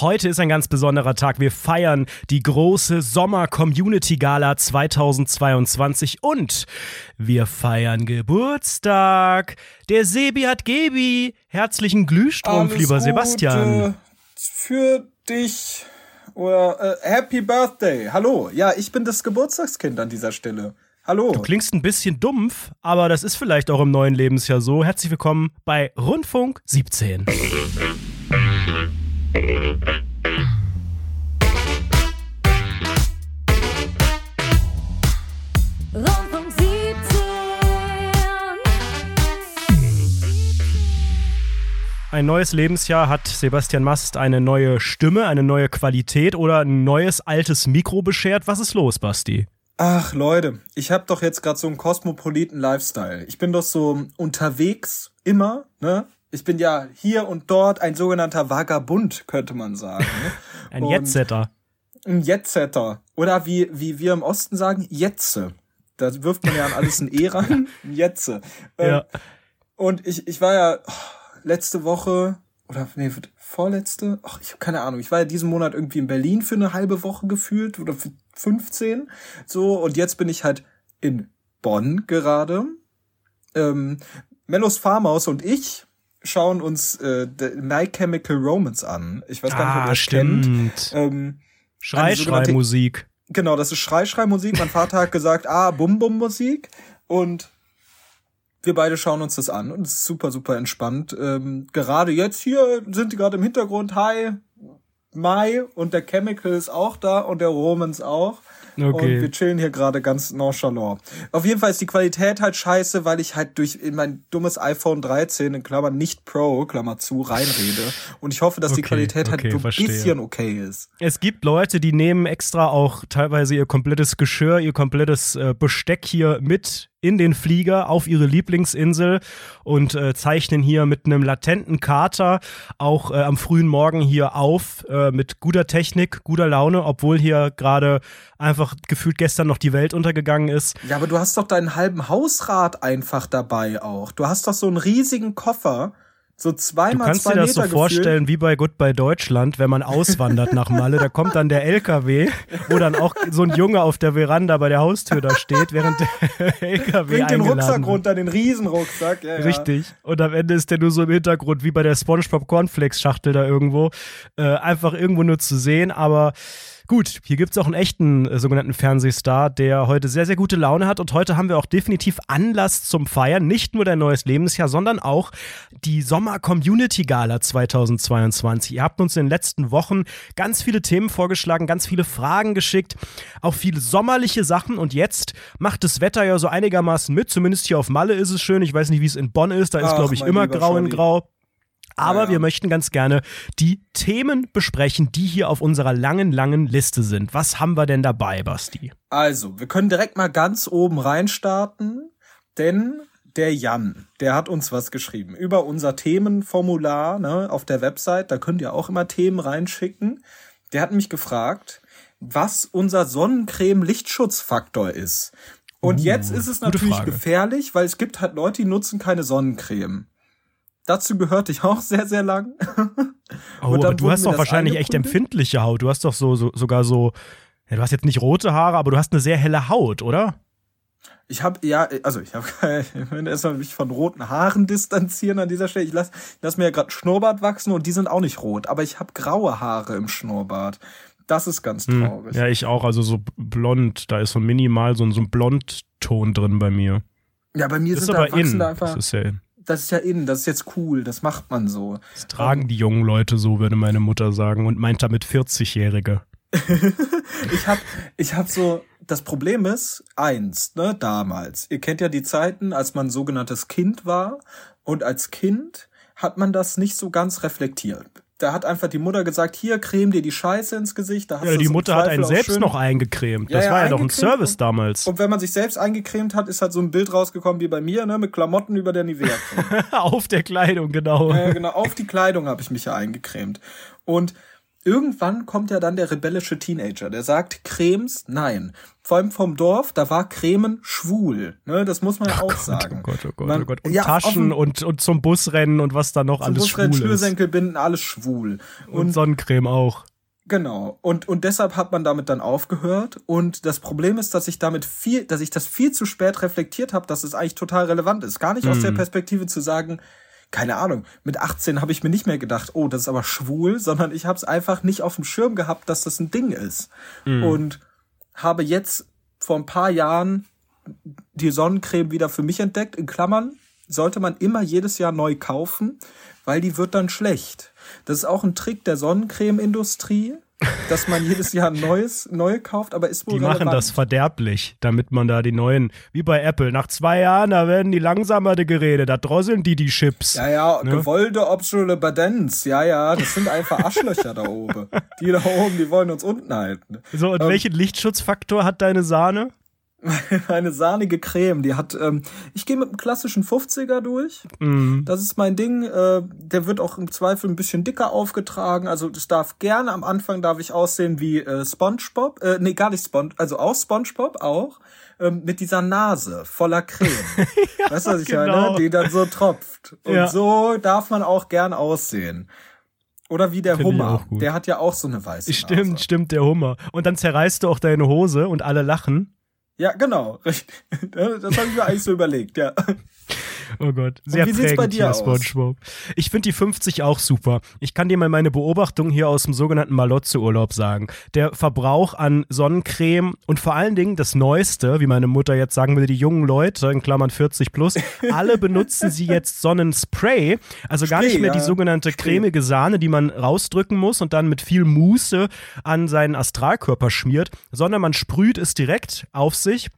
Heute ist ein ganz besonderer Tag. Wir feiern die große Sommer-Community-Gala 2022 und wir feiern Geburtstag. Der Sebi hat Gebi. Herzlichen Glühstrumpf, Alles lieber Gute Sebastian. Für dich. Oder äh, Happy Birthday. Hallo. Ja, ich bin das Geburtstagskind an dieser Stelle. Hallo. Du klingst ein bisschen dumpf, aber das ist vielleicht auch im neuen Lebensjahr so. Herzlich willkommen bei Rundfunk 17. Rundfunk 17. Ein neues Lebensjahr hat Sebastian Mast eine neue Stimme, eine neue Qualität oder ein neues altes Mikro beschert. Was ist los, Basti? Ach Leute, ich habe doch jetzt gerade so einen kosmopoliten Lifestyle. Ich bin doch so unterwegs immer, ne? Ich bin ja hier und dort ein sogenannter Vagabund, könnte man sagen. Ne? Ein Jetsetter. Ein Jetsetter. Oder wie, wie wir im Osten sagen, Jetze. Da wirft man ja an alles ein E ran. Ein Jetze. Ähm, Ja. Und ich, ich war ja oh, letzte Woche oder nee, vorletzte, ach, ich habe keine Ahnung. Ich war ja diesen Monat irgendwie in Berlin für eine halbe Woche gefühlt oder für 15. So, und jetzt bin ich halt in Bonn gerade. Ähm, Mellos Farmhaus und ich schauen uns äh, My Chemical Romance an. Ich weiß gar nicht, ob ihr Ah, das kennt. stimmt. Ähm, Schrei, eine Schrei, sogenannte- Musik. Genau, das ist Schrei-Schrei-Musik. Mein Vater hat gesagt, ah, Bum-Bum-Musik. Und wir beide schauen uns das an und es ist super, super entspannt. Ähm, gerade jetzt hier sind die gerade im Hintergrund. Hi, Mai und der Chemical ist auch da und der Romans auch. Und Okay. wir chillen hier gerade ganz nonchalant. Auf jeden Fall ist die Qualität halt scheiße, weil ich halt durch in mein dummes iPhone 13 in Klammern nicht Pro, Klammer zu, reinrede. Und ich hoffe, dass die Okay, Qualität halt okay, ein verstehe. bisschen okay ist. Es gibt Leute, die nehmen extra auch teilweise ihr komplettes Geschirr, ihr komplettes äh, Besteck hier mit in den Flieger auf ihre Lieblingsinsel und äh, zeichnen hier mit einem latenten Kater auch äh, am frühen Morgen hier auf äh, mit guter Technik, guter Laune, obwohl hier gerade einfach gefühlt gestern noch die Welt untergegangen ist. Ja, aber du hast doch deinen halben Hausrat einfach dabei auch. Du hast doch so einen riesigen Koffer, so Du zweimal kannst zwei dir das so Meter vorstellen wie bei Goodbye Deutschland, wenn man auswandert nach Malle, da kommt dann der LKW, wo dann auch so ein Junge auf der Veranda bei der Haustür da steht, während der LKW Bringt den Rucksack wird. runter, den Riesenrucksack. Ja, ja. Richtig. Und am Ende ist der nur so im Hintergrund, wie bei der SpongeBob Cornflakes Schachtel da irgendwo, äh, einfach irgendwo nur zu sehen. Aber gut, hier gibt's auch einen echten äh, sogenannten Fernsehstar, der heute sehr, sehr gute Laune hat. Und heute haben wir auch definitiv Anlass zum Feiern. Nicht nur dein neues Lebensjahr, sondern auch die Sommer Community Gala 2022. Ihr habt uns in den letzten Wochen ganz viele Themen vorgeschlagen, ganz viele Fragen geschickt, auch viele sommerliche Sachen. Und jetzt macht das Wetter ja so einigermaßen mit. Zumindest hier auf Malle ist es schön. Ich weiß nicht, wie es in Bonn ist. Da ist, glaube ich, immer grau in grau. Aber Ja, wir möchten ganz gerne die Themen besprechen, die hier auf unserer langen, langen Liste sind. Was haben wir denn dabei, Basti? Also, wir können direkt mal ganz oben reinstarten, denn der Jan, der hat uns was geschrieben über unser Themenformular ne, auf der Website. Da könnt ihr auch immer Themen reinschicken. Der hat mich gefragt, was unser Sonnencreme-Lichtschutzfaktor ist. Und jetzt ist es Uh, natürlich gefährlich, weil es gibt halt Leute, die nutzen keine Sonnencreme. Dazu gehörte ich auch sehr, sehr lang. Oh, aber du hast doch wahrscheinlich echt empfindliche Haut. Du hast doch so, so sogar so, ja, du hast jetzt nicht rote Haare, aber du hast eine sehr helle Haut, oder? Ich habe ja, also ich habe, ich will erstmal mich von roten Haaren distanzieren an dieser Stelle. Ich lass, ich lass mir ja gerade Schnurrbart wachsen und die sind auch nicht rot, aber ich habe graue Haare im Schnurrbart. Das ist ganz traurig. Hm. Ja, ich auch. Also so blond. Da ist so minimal so ein, so ein Blondton drin bei mir. Ja, bei mir Das ist sind da aber wachsen in. da einfach. Das ist ja in. Das ist ja in, das ist jetzt cool, das macht man so. Das tragen die jungen Leute so, würde meine Mutter sagen. Und meint damit 40-Jährige. Ich hab, ich hab so, das Problem ist, eins, ne, damals. Ihr kennt ja die Zeiten, als man sogenanntes Kind war. Und als Kind hat man das nicht so ganz reflektiert. Da hat einfach die Mutter gesagt, hier creme dir die Scheiße ins Gesicht. Da hast Ja, die Mutter hat einen selbst schön- noch eingecremt. Ja, Das ja, war ja doch ein Service und- damals. Und wenn man sich selbst eingecremt hat, ist halt so ein Bild rausgekommen wie bei mir, ne, mit Klamotten über der Nivea. Auf der Kleidung, genau. äh, genau, auf die Kleidung habe ich mich ja eingecremt. Und irgendwann kommt ja dann der rebellische Teenager, der sagt, Cremes, nein. Vor allem vom Dorf, da war Cremen schwul. Ne, das muss man ja auch Gott, sagen. Oh Gott, oh Gott, Man- oh Gott. Und ja, Taschen und, und zum Busrennen und was da noch alles Busrennen, schwul ist. Schnürsenkelbinden, alles schwul. Und Sonnencreme auch. Genau. Und, und deshalb hat man damit dann aufgehört. Und das Problem ist, dass ich damit viel, dass ich das viel zu spät reflektiert habe, dass es eigentlich total relevant ist. Gar nicht aus der Perspektive zu sagen, keine Ahnung, mit 18 habe ich mir nicht mehr gedacht, oh, das ist aber schwul, sondern ich habe es einfach nicht auf dem Schirm gehabt, dass das ein Ding ist. Und habe jetzt vor ein paar Jahren die Sonnencreme wieder für mich entdeckt. In Klammern sollte man immer jedes Jahr neu kaufen, weil die wird dann schlecht. Das ist auch ein Trick der Sonnencreme-Industrie, dass man jedes Jahr neues, neue kauft, aber ist wohl Die machen relevant. das verderblich, damit man da die neuen, wie bei Apple, nach zwei Jahren, da werden die langsamer die Geräte, da drosseln die die Chips. Ja, ja, Ne? gewollte Obsoleszenz. Ja, ja, das sind einfach Arschlöcher da oben. Die da oben, die wollen uns unten halten. So, und Ähm. welchen Lichtschutzfaktor hat deine Sahne? Eine sahnige Creme, die hat, ähm, ich gehe mit einem klassischen 50er durch. Mhm. Das ist mein Ding. Äh, der wird auch im Zweifel ein bisschen dicker aufgetragen. Also das darf gerne am Anfang darf ich aussehen wie äh, SpongeBob. Äh, nee, gar nicht Spon also auch SpongeBob auch. Ähm, mit dieser Nase voller Creme. weißt du, was ich genau. meine? Die dann so tropft. Und Ja. so darf man auch gern aussehen. Oder wie der Find Hummer. Der hat ja auch so eine weiße Stimmt, Nase. stimmt, der Hummer. Und dann zerreißt du auch deine Hose und alle lachen. Ja, genau. Das habe ich mir eigentlich so überlegt, ja. Oh Gott, sehr wie sieht's prägend bei dir hier, aus? SpongeBob. Ich finde die 50 auch super. Ich kann dir mal meine Beobachtung hier aus dem sogenannten Malotze-Urlaub sagen. Der Verbrauch an Sonnencreme und vor allen Dingen das Neueste, wie meine Mutter jetzt sagen würde, die jungen Leute, in Klammern 40 plus, alle benutzen sie jetzt Sonnenspray. Also gar Spray, nicht mehr die ja. sogenannte Spray. cremige Sahne, die man rausdrücken muss und dann mit viel Muße an seinen Astralkörper schmiert, sondern man sprüht es direkt auf sich.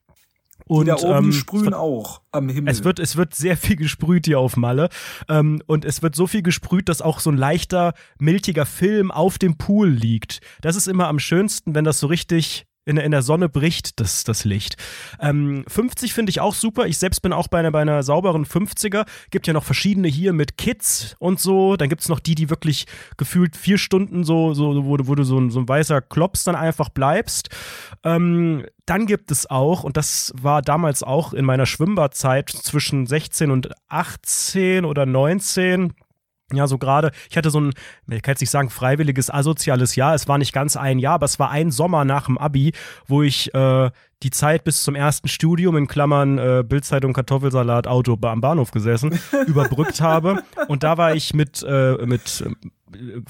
Und, Und da oben, ähm, die sprühen auch am Himmel. es wird, es wird sehr viel gesprüht hier auf Malle. Ähm, und es wird so viel gesprüht, dass auch so ein leichter, milchiger Film auf dem Pool liegt. Das ist immer am schönsten, wenn das so richtig in, der- in der Sonne bricht, das, das Licht. Ähm, 50 finde ich auch super. Ich selbst bin auch bei einer, bei einer sauberen 50er. Gibt ja noch verschiedene hier mit Kids und so. Dann gibt es noch die, die wirklich gefühlt vier Stunden so, so wo, du- wo du so ein, so ein weißer Klops dann einfach bleibst. Ähm, dann gibt es auch, und das war damals auch in meiner Schwimmbadzeit zwischen 16 und 18 oder 19, ja, so gerade, ich hatte so ein, ich kann jetzt nicht sagen freiwilliges asoziales Jahr, es war nicht ganz ein Jahr, aber es war ein Sommer nach dem Abi, wo ich äh, die Zeit bis zum ersten Studium in Klammern äh, Bildzeitung, Kartoffelsalat, Auto am Bahnhof gesessen, überbrückt habe. Und da war ich mit, äh, mit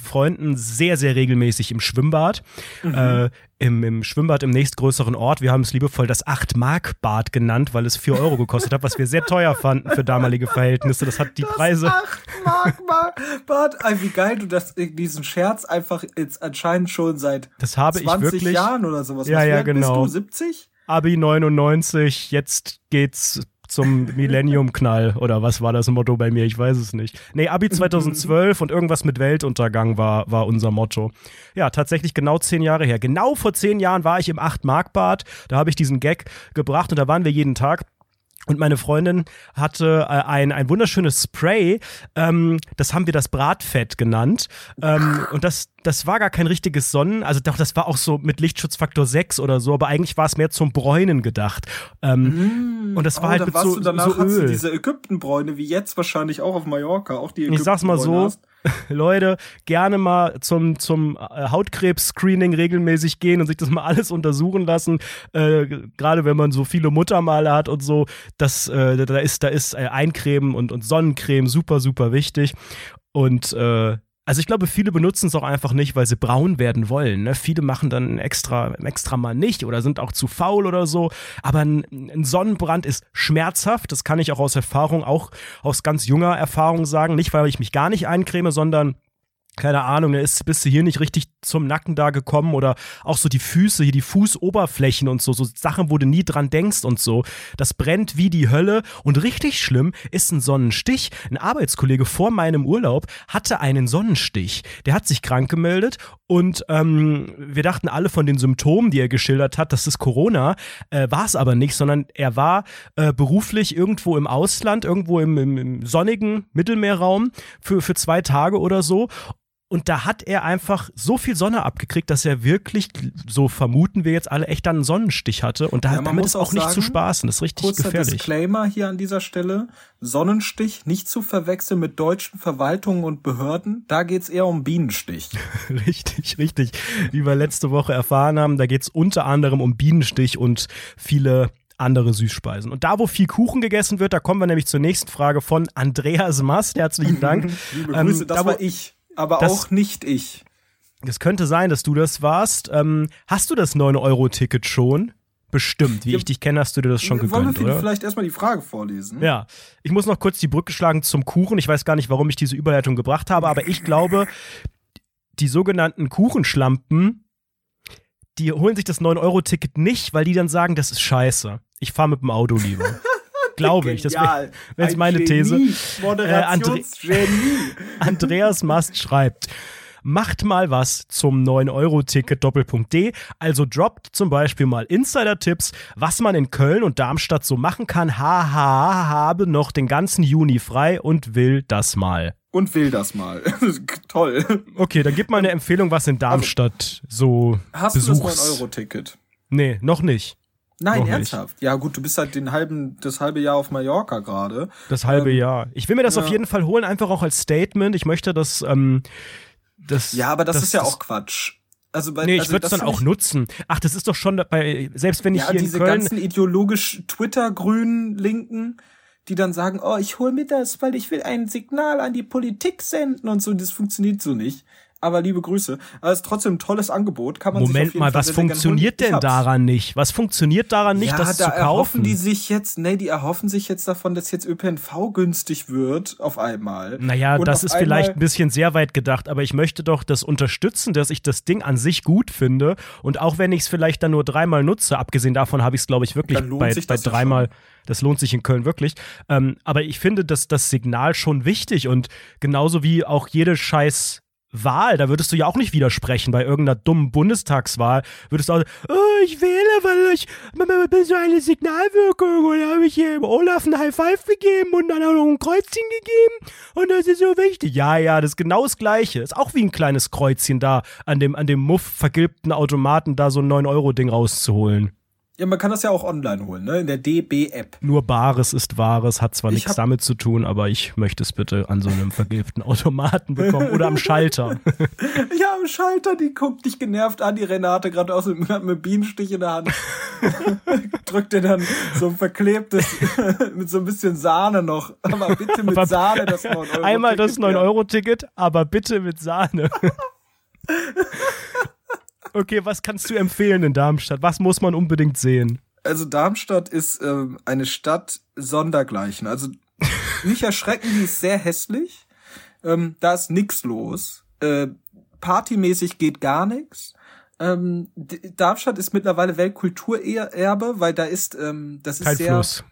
Freunden sehr, sehr regelmäßig im Schwimmbad. Äh, im, Im Schwimmbad im nächstgrößeren Ort. Wir haben es liebevoll das 8-Mark-Bad genannt, weil es 4 Euro gekostet hat, was wir sehr teuer fanden für damalige Verhältnisse. Das hat die Preise. Mark, Bart, ey, wie geil du das, diesen Scherz einfach jetzt anscheinend schon seit Das habe ich 20 wirklich. Jahren oder sowas. Ja, Was, ja, genau. Bist du 70? Abi 99, jetzt geht's zum Millennium-Knall oder was war das Motto bei mir? Ich weiß es nicht. Nee, Abi 2012 und irgendwas mit Weltuntergang war, war unser Motto. Ja, tatsächlich genau zehn Jahre her. Genau vor zehn Jahren war ich im 8-Mark-Bad. Da habe ich diesen Gag gebracht und da waren wir jeden Tag. Und meine Freundin hatte äh, ein, ein wunderschönes Spray, ähm, das haben wir das Bratfett genannt. Ähm, und das, das war gar kein richtiges Sonnen, also doch, das war auch so mit Lichtschutzfaktor 6 oder so, aber eigentlich war es mehr zum Bräunen gedacht. Ähm, und das war oh, halt mit so, du danach so hast du Öl. diese Ägyptenbräune, wie jetzt wahrscheinlich auch auf Mallorca, auch die Ich sag's mal Ägyptenbräune so, hast. Leute, gerne mal zum, zum äh, Hautkrebs-Screening regelmäßig gehen und sich das mal alles untersuchen lassen. Äh, Gerade wenn man so viele Muttermale hat und so, das, äh, da ist, da ist äh, Eincremen und, und Sonnencreme super, super wichtig. Und äh, also ich glaube, viele benutzen es auch einfach nicht, weil sie braun werden wollen. Ne? Viele machen dann extra, extra mal nicht oder sind auch zu faul oder so. Aber ein, ein Sonnenbrand ist schmerzhaft. Das kann ich auch aus Erfahrung, auch aus ganz junger Erfahrung sagen. Nicht, weil ich mich gar nicht eincreme, sondern keine Ahnung, da ist, bist du hier nicht richtig zum Nacken da gekommen oder auch so die Füße, hier die Fußoberflächen und so, so Sachen, wo du nie dran denkst und so. Das brennt wie die Hölle und richtig schlimm ist ein Sonnenstich. Ein Arbeitskollege vor meinem Urlaub hatte einen Sonnenstich. Der hat sich krank gemeldet und ähm, wir dachten alle von den Symptomen, die er geschildert hat, das ist Corona, äh, war es aber nicht, sondern er war äh, beruflich irgendwo im Ausland, irgendwo im, im, im sonnigen Mittelmeerraum für, für zwei Tage oder so Und da hat er einfach so viel Sonne abgekriegt, dass er wirklich, so vermuten wir jetzt alle, echt dann einen Sonnenstich hatte. Und da, Ja, damit ist auch auch nicht sagen, zu spaßen. Das ist richtig Kurzer gefährlich. Disclaimer hier an dieser Stelle. Sonnenstich nicht zu verwechseln mit deutschen Verwaltungen und Behörden. Da geht's eher um Bienenstich. Richtig, richtig. Wie wir letzte Woche erfahren haben, da geht's unter anderem um Bienenstich und viele andere Süßspeisen. Und da, wo viel Kuchen gegessen wird, da kommen wir nämlich zur nächsten Frage von Andreas Mast. Herzlichen Dank. Liebe Ähm, Grüße, das da, war ich. Aber das- auch nicht ich. Es könnte sein, dass du das warst. Ähm, hast du das 9-Euro-Ticket schon? Bestimmt. Wie ich dich kenne, hast du dir das schon Wollen gegönnt, wir oder? vielleicht erstmal die Frage vorlesen? Ja, ich muss noch kurz die Brücke schlagen zum Kuchen. Ich weiß gar nicht, warum ich diese Überleitung gebracht habe, aber ich glaube, die sogenannten Kuchenschlampen, die holen sich das 9-Euro-Ticket nicht, weil die dann sagen, das ist scheiße. Ich fahre mit dem Auto lieber. glaube ich. Das wäre Ein meine These. Genie. Moderationsgenie. Andreas Mast schreibt. Macht mal was zum 9-Euro-Ticket Doppelpunkt D. Also droppt zum Beispiel mal Insider-Tipps, was man in Köln und Darmstadt so machen kann. Haha, habe noch den ganzen Juni frei und will das mal. Und will das mal. Toll. Okay, dann gib mal eine Empfehlung, was in Darmstadt so Hast du Besuchs... das 9-Euro-Ticket? Nee, noch nicht. Nein, Noch nicht. ernsthaft. Ja, gut, du bist halt den halben, das halbe Jahr auf Mallorca gerade. Das halbe Ähm, Jahr. Ich will mir das ja. auf jeden Fall holen, einfach auch als Statement. Ich möchte das, ähm, das Ja, aber das, ist ja auch Quatsch. Also bei, Nee, ich also würde es das dann auch nutzen. Ach, das ist doch schon bei, selbst wenn ich Ja, hier in diese Köln. ganzen ideologisch Twitter-grünen Linken, die dann sagen, oh, ich hol mir das, weil ich will ein Signal an die Politik senden und so. Das funktioniert so nicht. Aber liebe Grüße. Aber es ist trotzdem ein tolles Angebot. Kann man Moment mal, Fall was funktioniert denn daran nicht? Was funktioniert daran nicht, ja, das da zu kaufen? erhoffen die sich jetzt, nee, die erhoffen sich jetzt davon, dass jetzt ÖPNV günstig wird auf einmal. naja, Und das ist vielleicht ein bisschen sehr weit gedacht, aber ich möchte doch das unterstützen, dass ich das Ding an sich gut finde. Und auch wenn ich es vielleicht dann nur dreimal nutze, abgesehen davon habe ich es, glaube ich, wirklich bei, bei ja dreimal. Das lohnt sich in Köln wirklich. Ähm, aber ich finde das, das Signal schon wichtig und genauso wie auch jede scheiß Wahl, da würdest du ja auch nicht widersprechen bei irgendeiner dummen Bundestagswahl. Würdest du auch, oh, ich wähle, weil ich bin so eine Signalwirkung und habe ich hier Olaf ein High Five gegeben und dann auch noch ein Kreuzchen gegeben und das ist so wichtig. Ja, ja, das ist genau das Gleiche. Ist auch wie ein kleines Kreuzchen da an dem, an dem Muff vergilbten Automaten da so ein 9-Euro-Ding rauszuholen. Ja, man kann das ja auch online holen, ne? In der DB-App. Nur Bares ist Wahres, hat zwar Ich nichts damit zu tun, aber ich möchte es bitte an so einem vergilbten Automaten bekommen oder am Schalter. Ja, am Schalter, die guckt dich genervt an, die Renate gerade aus mit einem Bienenstich in der Hand. Drückt dir dann so ein verklebtes, mit so ein bisschen Sahne noch. Aber bitte mit Aber- Sahne das 9 Euro. Einmal das Ticket, ja. 9-Euro-Ticket, aber bitte mit Sahne. Okay, was kannst du empfehlen in Darmstadt? Was muss man unbedingt sehen? Also Darmstadt ist ähm, eine Stadt sondergleichen. Also nicht erschrecken, die ist sehr hässlich. Ähm, da ist nix los. Äh, partymäßig geht gar nichts. Ähm, Darmstadt ist mittlerweile Weltkulturerbe, weil da ist, ähm, das ist Kein sehr, Fluss.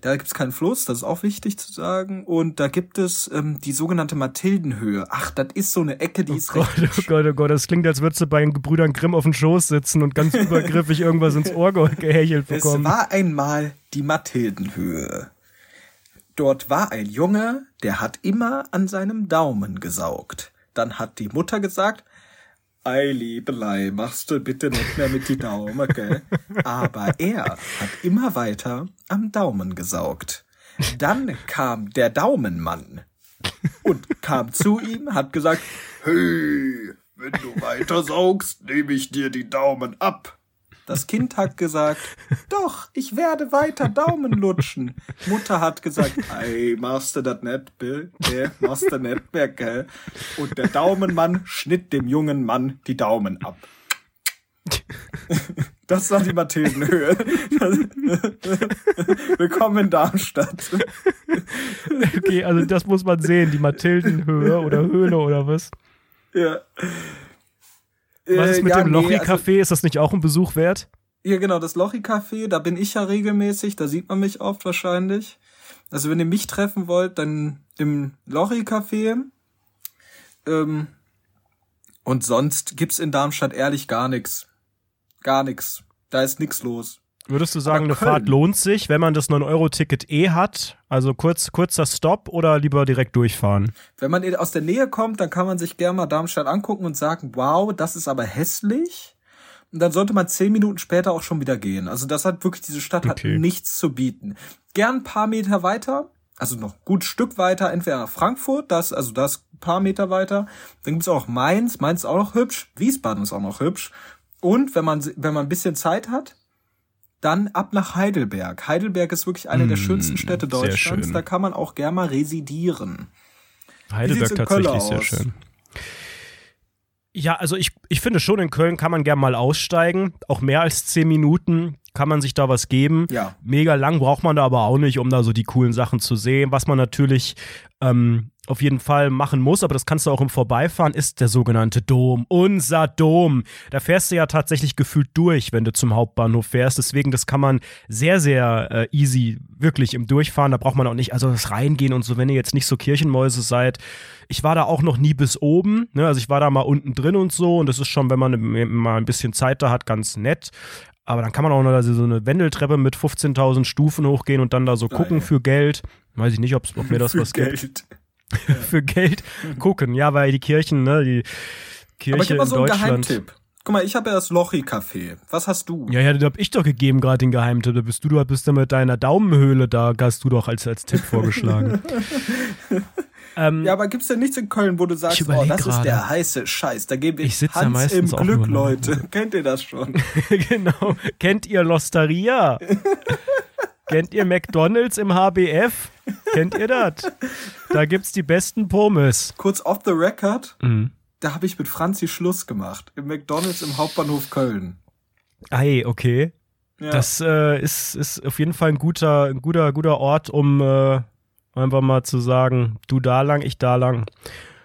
Da gibt es keinen Fluss, das ist auch wichtig zu sagen. Und da gibt es ähm, die sogenannte Mathildenhöhe. Ach, das ist so eine Ecke, die ist Gott, recht oh Gott, oh Gott, das klingt, als würdest du bei den Gebrüdern Grimm auf dem Schoß sitzen und ganz übergriffig irgendwas ins Ohr ge- gehechelt Es bekommen. war einmal die Mathildenhöhe. Dort war ein Junge, der hat immer an seinem Daumen gesaugt. Dann hat die Mutter gesagt, Ei, Liebelei, machst du bitte nicht mehr mit die Daumen, gell? Aber er hat immer weiter am Daumen gesaugt. Dann kam der Daumenmann und kam zu ihm, hat gesagt, Hey, wenn du weiter saugst, nehme ich dir die Daumen ab. Das Kind hat gesagt, doch, ich werde weiter Daumen lutschen. Mutter hat gesagt, ey, machst du das nicht, Bill? Nee, machst du nicht mehr, gell? Und der Daumenmann schnitt dem jungen Mann die Daumen ab. Das war die Mathildenhöhe. Willkommen in Darmstadt. Okay, also das muss man sehen, die Mathildenhöhe oder Höhle oder was. Ja. Was ist Äh, mit ja, dem nee, Lochi-Café? ist das nicht auch ein Besuch wert? Ja, genau, das Lochi-Café, da bin ich ja regelmäßig, da sieht man mich oft wahrscheinlich. Also wenn ihr mich treffen wollt, dann im Lochi-Café. Ähm, und sonst gibt's in Darmstadt ehrlich gar nix. Gar nix. Da ist nix los. Würdest du sagen, eine Fahrt lohnt sich, wenn man das 9-Euro-Ticket eh hat? Also kurz, kurzer Stopp oder lieber direkt durchfahren? Wenn man aus der Nähe kommt, dann kann man sich gerne mal Darmstadt angucken und sagen, wow, das ist aber hässlich. Und dann sollte man zehn Minuten später auch schon wieder gehen. Also das hat wirklich, diese Stadt Okay. hat nichts zu bieten. Gern ein paar Meter weiter, also noch ein gut Stück weiter, entweder nach Frankfurt, das, also das ein paar Meter weiter. Dann gibt's auch Mainz, Mainz ist auch noch hübsch, Wiesbaden ist auch noch hübsch. Und wenn man, wenn man ein bisschen Zeit hat, dann ab nach Heidelberg. Heidelberg ist wirklich eine der schönsten Städte Mm, Deutschlands. schön. Da kann man auch gerne mal residieren. Heidelberg sieht's in Köln tatsächlich sehr aus? schön. Ja, also ich, ich finde schon, in Köln kann man gern mal aussteigen. Auch mehr als zehn Minuten kann man sich da was geben. Ja. Mega lang braucht man da aber auch nicht, um da so die coolen Sachen zu sehen. Was man natürlich ähm, auf jeden Fall machen muss, aber das kannst du auch im Vorbeifahren, ist der sogenannte Dom. Unser Dom. Da fährst du ja tatsächlich gefühlt durch, wenn du zum Hauptbahnhof fährst. Deswegen, das kann man sehr, sehr äh, easy wirklich im Durchfahren. Da braucht man auch nicht, also das Reingehen und so, wenn ihr jetzt nicht so Kirchenmäuse seid. Ich war da auch noch nie bis oben. Ne? Also ich war da mal unten drin und so. Und das ist schon, wenn man mal ein bisschen Zeit da hat, ganz nett. Aber dann kann man auch noch so eine Wendeltreppe mit 15.000 Stufen hochgehen und dann da so gucken für Geld. Weiß ich nicht, ob mir das Für was gibt. Geld. Für Geld gucken. Ja, weil die Kirchen, ne, die Kirche Aber gib mal so einen. Geheimtipp. Guck mal, ich habe ja das Lochi-Café. Was hast du? Ja, ja, da hab ich doch gegeben gerade den Geheimtipp. Da bist du, du bist ja mit deiner Daumenhöhle da, hast du doch als, als Tipp vorgeschlagen. ähm, Ja, aber gibt's denn nichts in Köln, wo du sagst, oh, das ist gerade. der heiße Scheiß, da gebe Ich ich, sitz ja Hans meistens im Glück, Leute. Kennt ihr das schon? genau. Kennt ihr Losteria? Kennt ihr McDonalds im HBF? Kennt ihr das? Da gibt's die besten Pommes. Kurz off the record, Mhm. da habe ich mit Franzi Schluss gemacht. Im McDonalds im Hauptbahnhof Köln. Ei, okay. Ja. Das äh, ist, ist auf jeden Fall ein guter, ein guter, guter Ort, um äh, einfach mal zu sagen, du da lang, ich da lang.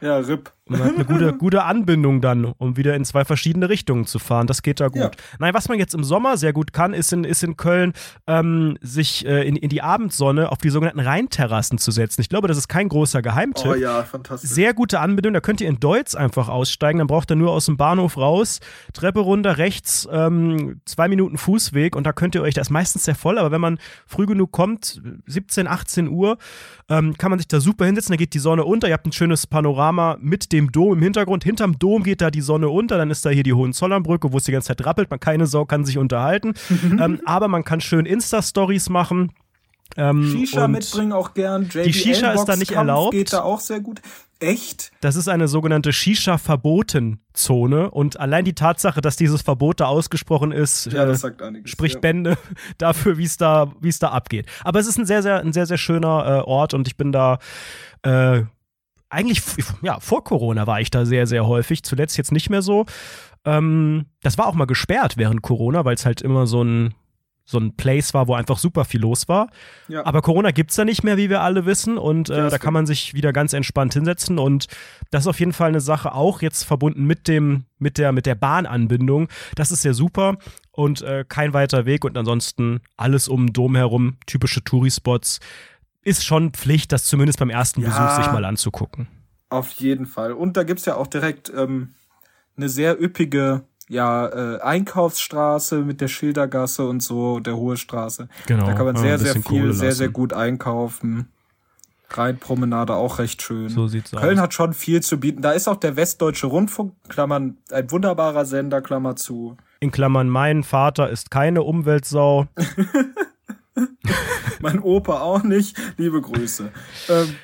ja, RIP. Man hat eine gute, gute Anbindung dann, um wieder in zwei verschiedene Richtungen zu fahren. Das geht da gut. Ja. Nein, was man jetzt im Sommer sehr gut kann, ist in, ist in Köln ähm, sich äh, in, in die Abendsonne auf die sogenannten Rheinterrassen zu setzen. Ich glaube, das ist kein großer Geheimtipp. Oh ja, fantastisch. Sehr gute Anbindung, da könnt ihr in Deutz einfach aussteigen, dann braucht ihr nur aus dem Bahnhof raus, Treppe runter, rechts, ähm, zwei Minuten Fußweg und da könnt ihr euch, da ist meistens sehr voll, aber wenn man früh genug kommt, 17, 18 Uhr, ähm, kann man sich da super hinsetzen, da geht die Sonne unter, ihr habt ein schönes Panorama mit dem Dom im Hintergrund, hinterm Dom geht da die Sonne unter, dann ist da hier die Hohenzollernbrücke, wo es die ganze Zeit rappelt, man keine Sau kann sich unterhalten, ähm, aber man kann schön Insta-Stories machen. Ähm, Shisha mitbringen auch gern. JBL Die Shisha ist da nicht erlaubt. Geht da auch sehr gut. Echt? Das ist eine sogenannte Shisha-Verboten-Zone und allein die Tatsache, dass dieses Verbot da ausgesprochen ist, Ja, äh, einiges. spricht ja. Bände dafür, wie es da, wie es da abgeht. Aber es ist ein sehr, sehr, ein sehr, sehr schöner äh, Ort und ich bin da äh, eigentlich, ja, vor Corona war ich da sehr, sehr häufig. Zuletzt jetzt nicht mehr so. Ähm, das war auch mal gesperrt während Corona, weil es halt immer so ein so ein Place war, wo einfach super viel los war. Ja. Aber Corona gibt's da nicht mehr, wie wir alle wissen. Und äh, Ja, da kann man sich wieder ganz entspannt hinsetzen. Und das ist auf jeden Fall eine Sache, auch jetzt verbunden mit dem, mit der, mit der Bahnanbindung. Das ist ja super und äh, kein weiter Weg. Und ansonsten alles um den Dom herum, typische Tourispots. Ist schon Pflicht, das zumindest beim ersten Ja. Besuch sich mal anzugucken. Auf jeden Fall. Und da gibt's ja auch direkt ähm, eine sehr üppige ja, äh, Einkaufsstraße mit der Schildergasse und so, der Hohe Straße. Genau. Da kann man Ja, sehr, ein sehr viel, Kohle sehr, sehr gut einkaufen. Rheinpromenade auch recht schön. So sieht's Köln aus. hat schon viel zu bieten. Da ist auch der Westdeutsche Rundfunk, Klammern, ein wunderbarer Sender, Klammer zu. In Klammern, mein Vater ist keine Umweltsau. Mein Opa auch nicht. Liebe Grüße. Ähm,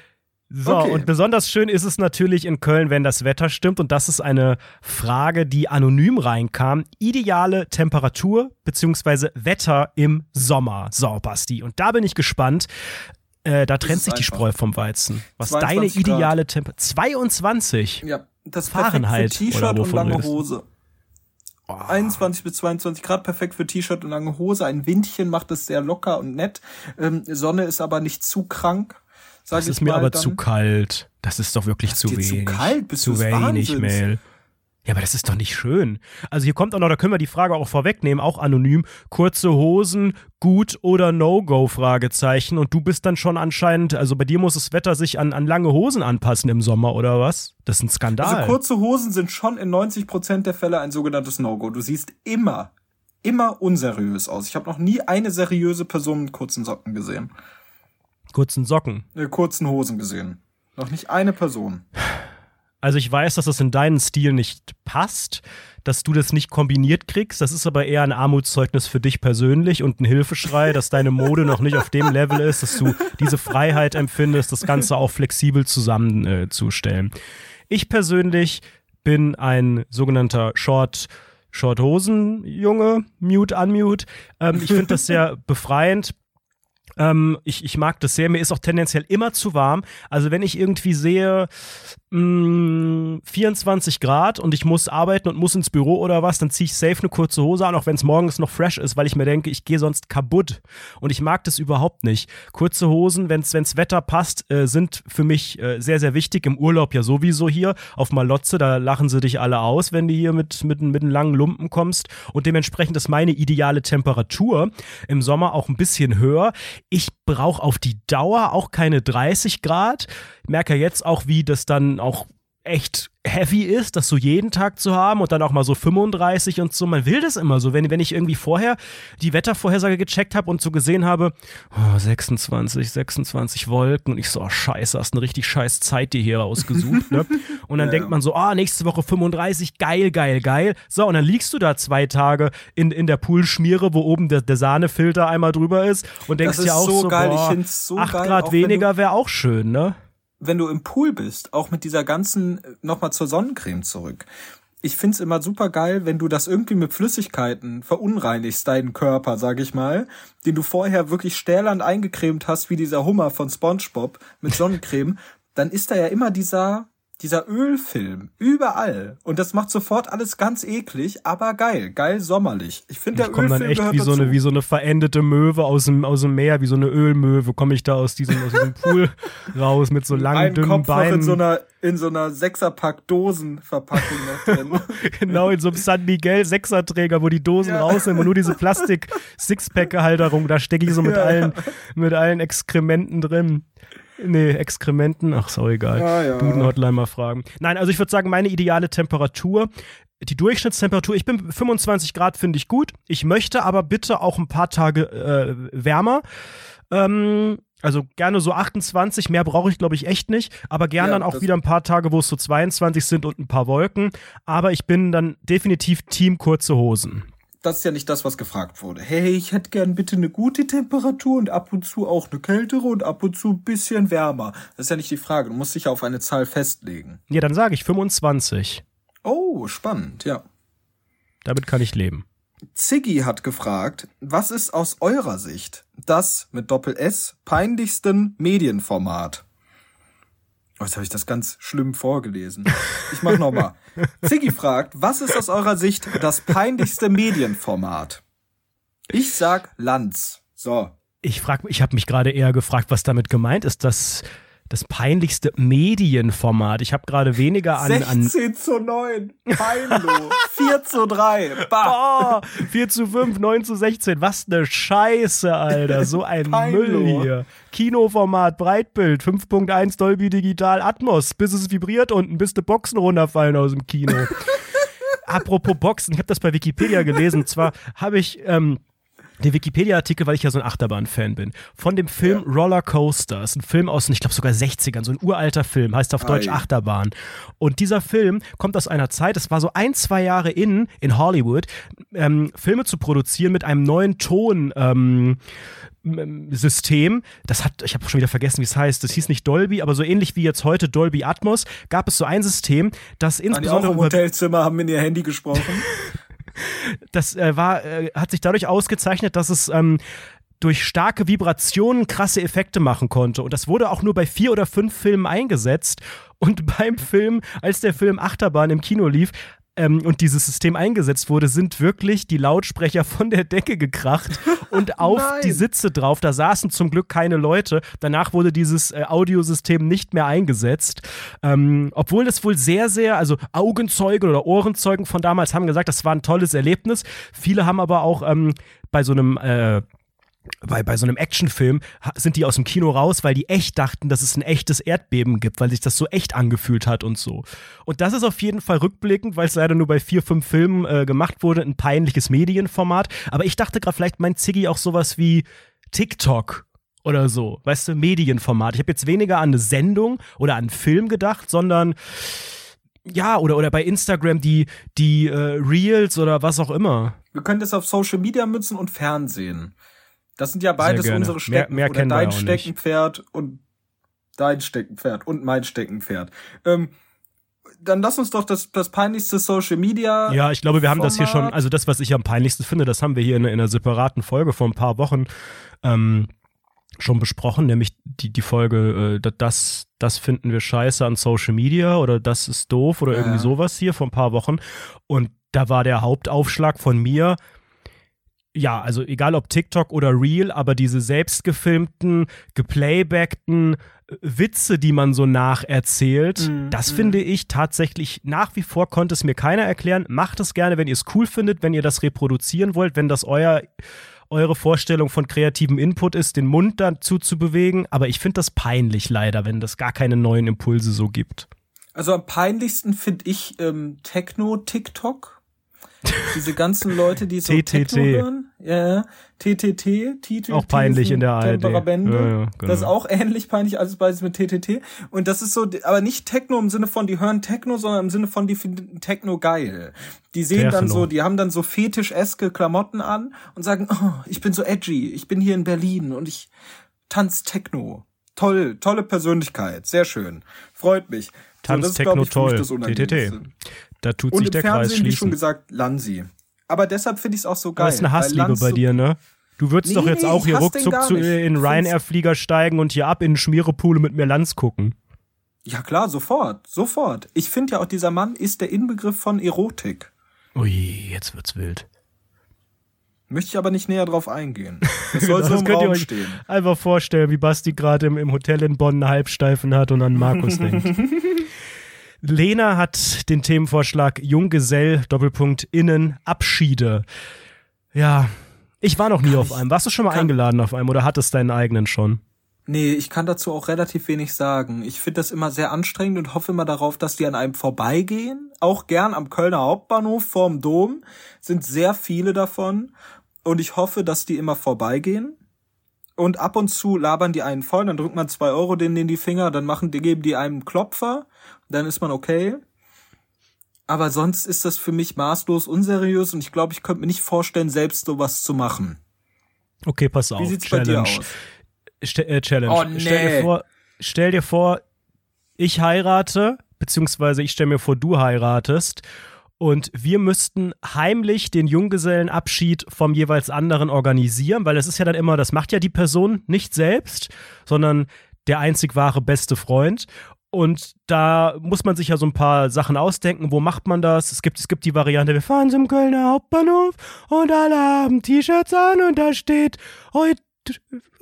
So, Okay. und besonders schön ist es natürlich in Köln, wenn das Wetter stimmt. Und das ist eine Frage, die anonym reinkam. Ideale Temperatur beziehungsweise Wetter im Sommer. So, Basti. Und da bin ich gespannt. Äh, da trennt sich die. Spreu vom Weizen. Was 22 deine ideale Temperatur? 22. ja, das Fahrenheit, T-Shirt und lange redest Hose. 21 bis 22 Grad, perfekt für T-Shirt und lange Hose. Ein Windchen macht es sehr locker und nett. Ähm, Sonne ist aber nicht zu krank. Sag Das ist mir aber dann. zu kalt. Das ist doch wirklich zu dir zu wenig. kalt? Bist zu wenig, Wahnsinns? Ja, aber das ist doch nicht schön. Also hier kommt auch noch, da können wir die Frage auch vorwegnehmen, auch anonym. Kurze Hosen, gut oder No-Go? Fragezeichen. Und du bist dann schon anscheinend, also bei dir muss das Wetter sich an, an lange Hosen anpassen im Sommer, oder was? Das ist ein Skandal. Also kurze Hosen sind schon in 90 Prozent der Fälle ein sogenanntes No-Go. Du siehst immer, immer unseriös aus. Ich habe noch nie eine seriöse Person mit kurzen Socken gesehen. Kurzen Socken. Äh, kurzen Hosen gesehen. Noch nicht eine Person. Also ich weiß, dass das in deinen Stil nicht passt, dass du das nicht kombiniert kriegst. Das ist aber eher ein Armutszeugnis für dich persönlich und ein Hilfeschrei, dass deine Mode noch nicht auf dem Level ist, dass du diese Freiheit empfindest, das Ganze auch flexibel zusammenzustellen. Äh, ich persönlich bin ein sogenannter Short Shorthosen-Junge, Mute, Unmute. Ähm, ich finde das sehr befreiend. Ähm, ich, ich mag das sehr. Mir ist auch tendenziell immer zu warm. Also wenn ich irgendwie sehe, mh, 24 Grad und ich muss arbeiten und muss ins Büro oder was, dann ziehe ich safe eine kurze Hose an, auch wenn es morgens noch fresh ist, weil ich mir denke, ich gehe sonst kaputt. Und ich mag das überhaupt nicht. Kurze Hosen, wenn wenn's Wetter passt, äh, sind für mich äh, sehr, sehr wichtig. Im Urlaub ja sowieso hier. Auf Malotze, da lachen sie dich alle aus, wenn du hier mit, mit, mit einem langen Lumpen kommst. Und dementsprechend ist meine ideale Temperatur im Sommer auch ein bisschen höher. Ich brauche auf die Dauer auch keine 30 Grad. Merke jetzt auch, wie das dann auch echt heavy ist, das so jeden Tag zu haben und dann auch mal so 35 und so. Man will das immer so. Wenn, wenn ich irgendwie vorher die Wettervorhersage gecheckt habe und so gesehen habe, oh, 26, 26 Wolken und ich so, oh, scheiße, hast eine richtig scheiß Zeit dir hier rausgesucht. ne? Und dann Ja, denkt man so, ah, nächste Woche 35, geil, geil, geil. So, und dann liegst du da zwei Tage in, in der Poolschmiere, wo oben der, der Sahnefilter einmal drüber ist und denkst dir auch so so, geil. Ich boah, so 8 geil, Grad weniger wäre auch schön, ne? Wenn du im Pool bist, auch mit dieser ganzen, nochmal zur Sonnencreme zurück. Ich find's immer super geil, wenn du das irgendwie mit Flüssigkeiten verunreinigst, deinen Körper, sag ich mal, den du vorher wirklich stählern eingecremt hast, wie dieser Hummer von SpongeBob mit Sonnencreme, dann ist da ja immer dieser, dieser Ölfilm überall. Und das macht sofort alles ganz eklig, aber geil, geil sommerlich. Ich finde, der Ich komme Ölfilm dann echt wie so, dazu. eine, wie so eine verendete Möwe aus dem, aus dem Meer, wie so eine Ölmöwe, komme ich da aus diesem, aus diesem Pool raus mit so langen, Ein dünnen Kopf Beinen. in so einer, in so einer Sechserpack Dosenverpackung noch drin. genau, in so einem San Miguel Sechserträger, wo die Dosen Ja. rausnehmen und nur diese Plastik Sixpack-Halterung, da stecke ich so mit Ja. allen, mit allen Exkrementen drin. Nee, Exkrementen, ach, so egal. Ah, ja. Duden-Hotline mal fragen. Nein, also ich würde sagen, meine ideale Temperatur, die Durchschnittstemperatur, ich bin 25 Grad, finde ich gut. Ich möchte aber bitte auch ein paar Tage äh, wärmer. Ähm, also gerne so 28, mehr brauche ich glaube ich echt nicht, aber gerne Ja, dann auch wieder ein paar Tage, wo es so 22 sind und ein paar Wolken. Aber ich bin dann definitiv Team kurze Hosen. Das ist ja nicht das, was gefragt wurde. Hey, ich hätte gern bitte eine gute Temperatur und ab und zu auch eine kältere und ab und zu ein bisschen wärmer. Das ist ja nicht die Frage. Du musst dich ja auf eine Zahl festlegen. Ja, dann sage ich 25. Oh, spannend, ja. Damit kann ich leben. Ziggy hat gefragt, was ist aus eurer Sicht das mit Doppel S peinlichsten Medienformat? Oh, jetzt habe ich das ganz schlimm vorgelesen. Ich mach noch mal. Ziggy fragt, was ist aus eurer Sicht das peinlichste Medienformat? Ich sag Lanz. So. Ich frag, ich habe mich gerade eher gefragt, was damit gemeint ist. Das das peinlichste Medienformat. Ich habe gerade weniger an, an 16 zu 9. Peinlo. 4 zu 3. Bah. Oh, 4 zu 5, 9 zu 16. Was eine Scheiße, Alter. So ein. Müll hier. Kinoformat, Breitbild, 5.1 Dolby Digital Atmos, bis es vibriert unten, bis die Boxen runterfallen aus dem Kino. Apropos Boxen, ich habe das bei Wikipedia gelesen. Und zwar habe ich ähm, den Wikipedia-Artikel, weil ich ja so ein Achterbahn-Fan bin, von dem Film Roller Coaster. Ist ein Film aus, ich glaube sogar 60ern, so ein uralter Film, heißt auf Deutsch Ei. Achterbahn. Und dieser Film kommt aus einer Zeit, es war so ein, zwei Jahre in, in Hollywood, ähm, Filme zu produzieren mit einem neuen Ton. Ähm, System, das hat, ich habe schon wieder vergessen, wie es heißt, das hieß nicht Dolby, aber so ähnlich wie jetzt heute Dolby Atmos, gab es so ein System, das Waren die auch insbesondere im Hotelzimmer, haben in ihr Handy gesprochen. das äh, war, äh, hat sich dadurch ausgezeichnet, dass es ähm, durch starke Vibrationen krasse Effekte machen konnte. Und das wurde auch nur bei vier oder fünf Filmen eingesetzt. Und beim Film, als der Film Achterbahn im Kino lief, ähm, und dieses System eingesetzt wurde, sind wirklich die Lautsprecher von der Decke gekracht und auf Nein. die Sitze drauf. Da saßen zum Glück keine Leute. Danach wurde dieses äh, Audiosystem nicht mehr eingesetzt. Ähm, obwohl das wohl sehr, sehr, also Augenzeugen oder Ohrenzeugen von damals haben gesagt, das war ein tolles Erlebnis. Viele haben aber auch ähm, bei so einem äh, bei, bei so einem Actionfilm sind die aus dem Kino raus, weil die echt dachten, dass es ein echtes Erdbeben gibt, weil sich das so echt angefühlt hat und so. Und das ist auf jeden Fall rückblickend, weil es leider nur bei vier, fünf Filmen äh, gemacht wurde, ein peinliches Medienformat. Aber ich dachte gerade, vielleicht meint Ziggy auch sowas wie TikTok oder so, weißt du, Medienformat. Ich habe jetzt weniger an eine Sendung oder an einen Film gedacht, sondern ja, oder, oder bei Instagram die, die äh, Reels oder was auch immer. Wir können das auf Social Media münzen und Fernsehen. Das sind ja beides unsere Mehr- Stecken mehr oder kennen wir dein auch nicht. Steckenpferd und dein Steckenpferd und mein Steckenpferd. Ähm, dann lass uns doch das, das peinlichste Social Media. Ja, ich glaube, wir haben das hier schon, Format. also das, was ich am peinlichsten finde, das haben wir hier in, in einer separaten Folge vor ein paar Wochen ähm, schon besprochen, nämlich die, die Folge, äh, da- das, das finden wir scheiße an Social Media oder das ist doof oder Ja. irgendwie sowas hier vor ein paar Wochen. Und da war der Hauptaufschlag von mir, ja, also egal ob TikTok oder Reel, aber diese selbstgefilmten, geplaybackten äh, Witze, die man so nacherzählt, Mhm, das mhm. finde ich tatsächlich nach wie vor konnte es mir keiner erklären. Macht es gerne, wenn ihr es cool findet, wenn ihr das reproduzieren wollt, wenn das euer eure Vorstellung von kreativem Input ist, den Mund dazu zu bewegen, aber ich finde das peinlich leider, wenn das gar keine neuen Impulse so gibt. Also am peinlichsten finde ich ähm, Techno-TikTok. Diese ganzen Leute, die so TTT. Hören. Ja. TTT. TTT Auch peinlich in der ARD. Temperabände. Ja, ja, genau. Das ist auch ähnlich peinlich, alles beides mit TTT. Und das ist so, aber nicht Techno im Sinne von, die hören Techno, sondern im Sinne von, die finden Techno geil. Die sehen dann so, die haben dann so fetischeske Klamotten an und sagen, oh, ich bin so edgy, ich bin hier in Berlin und ich tanz Techno. Toll, tolle Persönlichkeit, sehr schön. Freut mich. Tanz Techno toll. TTT. Da tut Und sich der Kreis Fernsehen, wie schon schließen. gesagt, Lansi. Aber deshalb finde ich es auch so geil. Das ist eine Hassliebe bei dir, ne? Du würdest Nee, doch jetzt nee, auch hier ruckzuck zu, nicht. in Ryanair-Flieger steigen und hier ab in Schmierepool mit mir Lanz gucken. Ja klar, sofort, sofort. Ich finde ja auch, dieser Mann ist der Inbegriff von Erotik. Ui, jetzt wird's wild. Möchte ich aber nicht näher drauf eingehen. Das soll so im könnt ihr Raum stehen. einfach vorstellen, wie Basti gerade im, im Hotel in Bonn einen Halbsteifen hat und an Markus denkt. Lena hat den Themenvorschlag Junggesell, Doppelpunkt, Innen, Abschiede. Ja, ich war noch nie auf einem. Warst du schon mal kann- eingeladen auf einem oder hattest deinen eigenen schon? Nee, ich kann dazu auch relativ wenig sagen. Ich finde das immer sehr anstrengend und hoffe immer darauf, dass die an einem vorbeigehen. Auch gern am Kölner Hauptbahnhof vorm Dom sind sehr viele davon. Und ich hoffe, dass die immer vorbeigehen. Und ab und zu labern die einen voll, dann drückt man zwei Euro denen in die Finger, dann machen die, geben die einem einen Klopfer, dann ist man okay. Aber sonst ist das für mich maßlos unseriös und ich glaube, ich könnte mir nicht vorstellen, selbst sowas zu machen. Okay, pass auf. Wie sieht's bei dir Challenge. aus? St äh, Challenge. Oh, nee. Stell dir vor, stell dir vor, ich heirate, beziehungsweise ich stell mir vor, du heiratest und wir müssten heimlich den Junggesellenabschied vom jeweils anderen organisieren, weil es ist ja dann immer, das macht ja die Person nicht selbst, sondern der einzig wahre beste Freund. Und da muss man sich ja so ein paar Sachen ausdenken. Wo macht man das? Es gibt, es gibt die Variante, wir fahren zum Kölner Hauptbahnhof und alle haben T-Shirts an und da steht, heute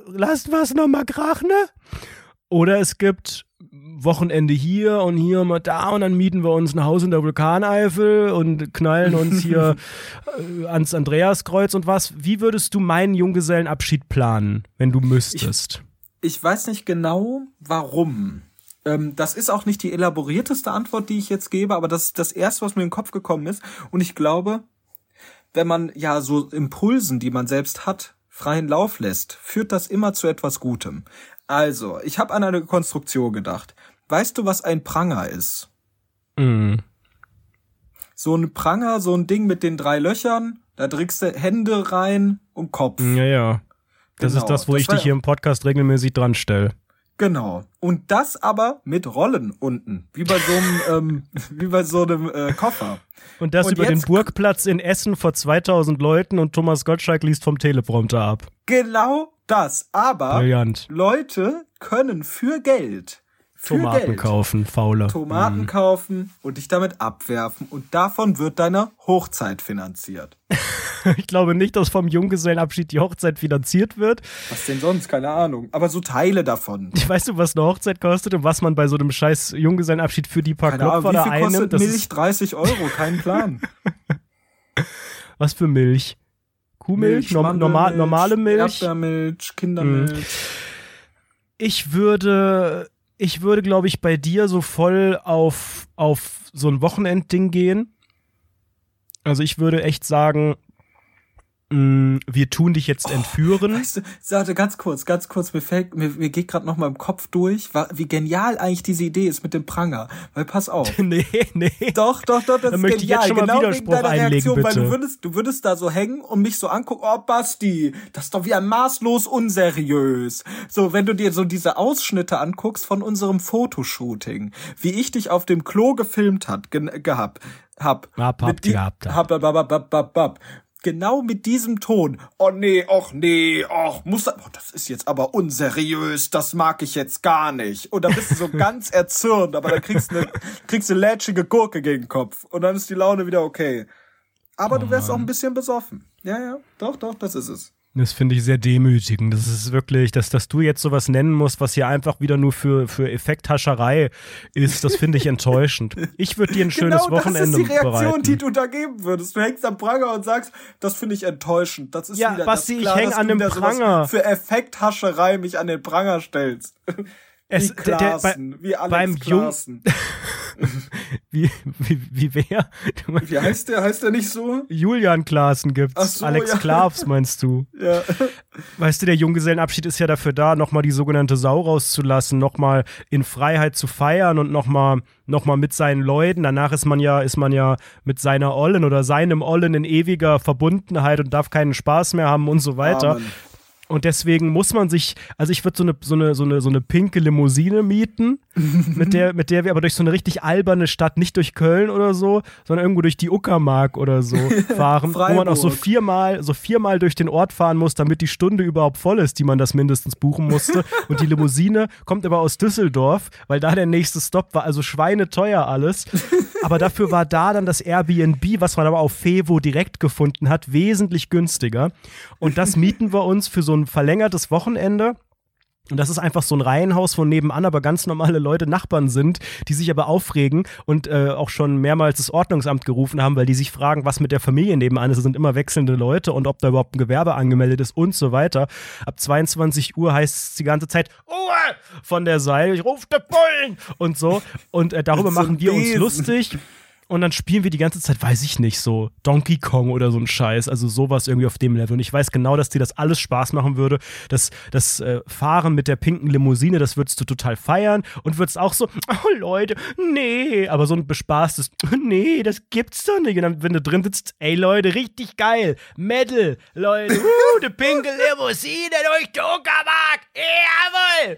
lasst was nochmal krachen. ne? Oder es gibt Wochenende hier und hier mal da und dann mieten wir uns ein Haus in der Vulkaneifel und knallen uns hier äh, ans Andreaskreuz und was. Wie würdest du meinen Junggesellenabschied planen, wenn du müsstest? Ich weiß nicht genau, warum. Ähm, das ist auch nicht die elaborierteste Antwort, die ich jetzt gebe, aber das ist das erste, was mir in den Kopf gekommen ist. Und ich glaube, wenn man ja so Impulsen, die man selbst hat, freien Lauf lässt, führt das immer zu etwas Gutem. Also, ich habe an eine Konstruktion gedacht. Weißt du, was ein Pranger ist? Mm. So ein Pranger, so ein Ding mit den drei Löchern, da drückst du Hände rein und Kopf. Ja, ja. Das Genau, ist das, wo das ich dich hier im Podcast regelmäßig dran stelle. Genau. Und das aber mit Rollen unten. Wie bei so einem, ähm, wie bei so einem äh, Koffer. Und das Und über den Burgplatz in Essen vor 2000 Leuten und Thomas Gottschalk liest vom Teleprompter ab. Genau das. Aber Brillant. Leute können für Geld, Tomaten Geld kaufen, faule. Tomaten Mhm. kaufen und dich damit abwerfen. Und davon wird deine Hochzeit finanziert. Ich glaube nicht, dass vom Junggesellenabschied die Hochzeit finanziert wird. Was denn sonst? Keine Ahnung. Aber so Teile davon. Weißt du, was eine Hochzeit kostet und was man bei so einem scheiß Junggesellenabschied für die paar Keine Ahnung, wie da viel einnimmt? kostet Milch? ist, 30 Euro, kein Plan. was für Milch? Kuhmilch, norm normal, normale Milch. Erdbeermilch, Kindermilch. Ich würde, ich würde, glaube ich, bei dir so voll auf, auf so ein Wochenendding gehen. Also ich würde echt sagen, wir tun dich jetzt entführen. Weißt du, sage ganz kurz, ganz kurz, mir fällt, mir, mir geht gerade noch mal im Kopf durch, wie genial eigentlich diese Idee ist mit dem Pranger. Weil pass auf. nee, nee. Doch, doch, doch, das Dann ist möchte ich genial. jetzt schon mal genau wegen deiner einlegen, Reaktion, weil bitte. du würdest, du würdest da so hängen und mich so angucken, oh Basti, das ist doch wieder maßlos unseriös. So, wenn du dir so diese Ausschnitte anguckst von unserem Fotoshooting, wie ich dich auf dem Klo gefilmt hat, gen, gehabt, hab. Hab, die- gehabt, Hab, hab, hab, hab, hab, hab. Genau mit diesem Ton. Oh nee, och nee, och, muss das, oh, das ist jetzt aber unseriös, das mag ich jetzt gar nicht. Und dann bist du so ganz erzürnt, aber dann kriegst du eine, kriegst eine lätschige Gurke gegen den Kopf. Und dann ist die Laune wieder okay. Aber du wärst auch ein bisschen besoffen. Ja, ja, doch, doch, das ist es. Das finde ich sehr demütigend. Das ist wirklich, dass, dass du jetzt sowas nennen musst, was hier einfach wieder nur für, für Effekthascherei ist, das finde ich enttäuschend. Ich würde dir ein schönes genau, Wochenende das ist die Reaktion, bereiten. die du da geben würdest. Du hängst am Pranger und sagst, das finde ich enttäuschend. Das ist Ja, wieder Basti, das ich klar, häng dass an du dem Pranger. Für Effekthascherei mich an den Pranger stellst. Es- wie der- der- bei- Klaassen, wie Alex beim Jung- Klaassen. Wie, wie, wie wer? Wie heißt der? Heißt der nicht so? Julian Klaassen gibt's. So, Alex ja. Klavs meinst du? Ja. Weißt du, der Junggesellenabschied ist ja dafür da, nochmal die sogenannte Sau rauszulassen, nochmal in Freiheit zu feiern und nochmal noch mal mit seinen Leuten. Danach ist man ja, ist man ja mit seiner Ollen oder seinem Ollen in ewiger Verbundenheit und darf keinen Spaß mehr haben und so weiter. Amen. Und deswegen muss man sich, also ich würde so eine, so, eine, so, eine, so eine pinke Limousine mieten, mit der, mit der wir aber durch so eine richtig alberne Stadt, nicht durch Köln oder so, sondern irgendwo durch die Uckermark oder so fahren, wo man auch so viermal, so viermal durch den Ort fahren muss, damit die Stunde überhaupt voll ist, die man das mindestens buchen musste. Und die Limousine kommt aber aus Düsseldorf, weil da der nächste Stopp war, also schweineteuer alles. Aber dafür war da dann das Airbnb, was man aber auf Fevo direkt gefunden hat, wesentlich günstiger. Und das mieten wir uns für so ein verlängertes Wochenende. Und das ist einfach so ein Reihenhaus, wo nebenan aber ganz normale Leute Nachbarn sind, die sich aber aufregen und äh, auch schon mehrmals das Ordnungsamt gerufen haben, weil die sich fragen, was mit der Familie nebenan ist. Es sind immer wechselnde Leute und ob da überhaupt ein Gewerbe angemeldet ist und so weiter. Ab 22 Uhr heißt es die ganze Zeit Ruhe von der Seite. Ich rufe der Bullen und so. Und äh, darüber machen wir uns lustig. Und dann spielen wir die ganze Zeit, weiß ich nicht, so Donkey Kong oder so ein Scheiß, also sowas irgendwie auf dem Level. Und ich weiß genau, dass dir das alles Spaß machen würde. Das, das äh, Fahren mit der pinken Limousine, das würdest du total feiern und würdest auch so, oh Leute, nee, aber so ein bespaßtes, nee, das gibt's doch nicht. Und dann, wenn du drin sitzt, ey Leute, richtig geil, Metal, Leute, uh, die pinke Limousine durch die Uckermark, jawohl.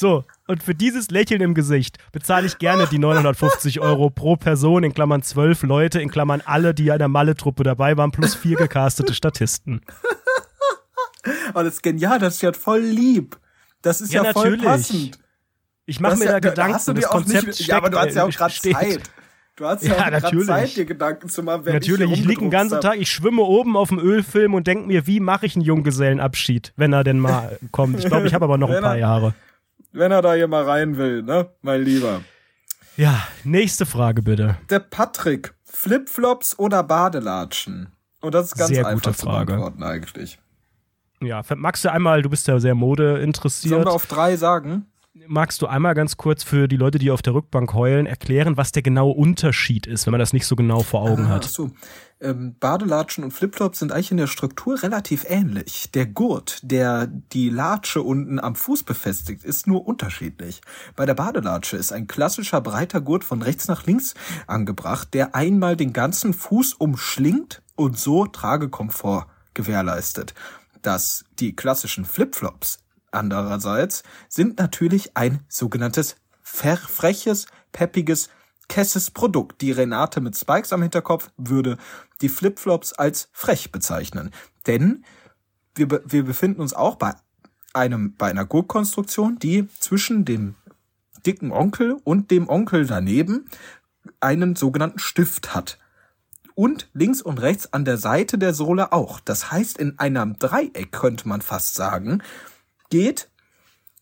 So, und für dieses Lächeln im Gesicht bezahle ich gerne die 950 Euro pro Person, in Klammern zwölf Leute, in Klammern alle, die ja in der Malle-Truppe dabei waren, plus vier gecastete Statisten. Aber das ist genial, das ist ja voll lieb. Das ist Ja, ja, voll passend. Ich mache mir ist da ja- Gedanken, hast du dir das Konzept nicht, steckt, Ja, aber du hast ja auch gerade. Zeit. Du hast Ja, ja, natürlich. Zeit, dir Gedanken zu machen, während Natürlich, ich, ich liege den ganzen Tag, ich schwimme oben auf dem Ölfilm und denke mir, wie mache ich einen Junggesellenabschied, wenn er denn mal kommt. Ich glaube, ich habe aber noch ein Wenn paar Jahre. Wenn er da hier mal rein will, ne, mein Lieber. Ja, nächste Frage bitte. Der Patrick, Flipflops oder Badelatschen? Und das ist ganz Sehr gute einfach zu Frage. beantworten eigentlich. Ja, magst du einmal, du bist ja sehr Mode Sollen wir auf drei sagen? Magst du einmal ganz kurz für die Leute, die auf der Rückbank heulen, erklären, was der genaue Unterschied ist, wenn man das nicht so genau vor Augen Ah, hat? Ach so. Ähm, Badelatschen und Flipflops sind eigentlich in der Struktur relativ ähnlich. Der Gurt, der die Latsche unten am Fuß befestigt, ist nur unterschiedlich. Bei der Badelatsche ist ein klassischer breiter Gurt von rechts nach links angebracht, der einmal den ganzen Fuß umschlingt und so Tragekomfort gewährleistet. Dass die klassischen Flipflops andererseits sind natürlich ein sogenanntes freches, peppiges kesses Produkt. Die Renate mit Spikes am Hinterkopf würde die Flipflops als frech bezeichnen. Denn wir, wir befinden uns auch bei einem, bei einer Gurtkonstruktion, die zwischen dem dicken Onkel und dem Onkel daneben einen sogenannten Stift hat. Und links und rechts an der Seite der Sohle auch. Das heißt, in einem Dreieck könnte man fast sagen, geht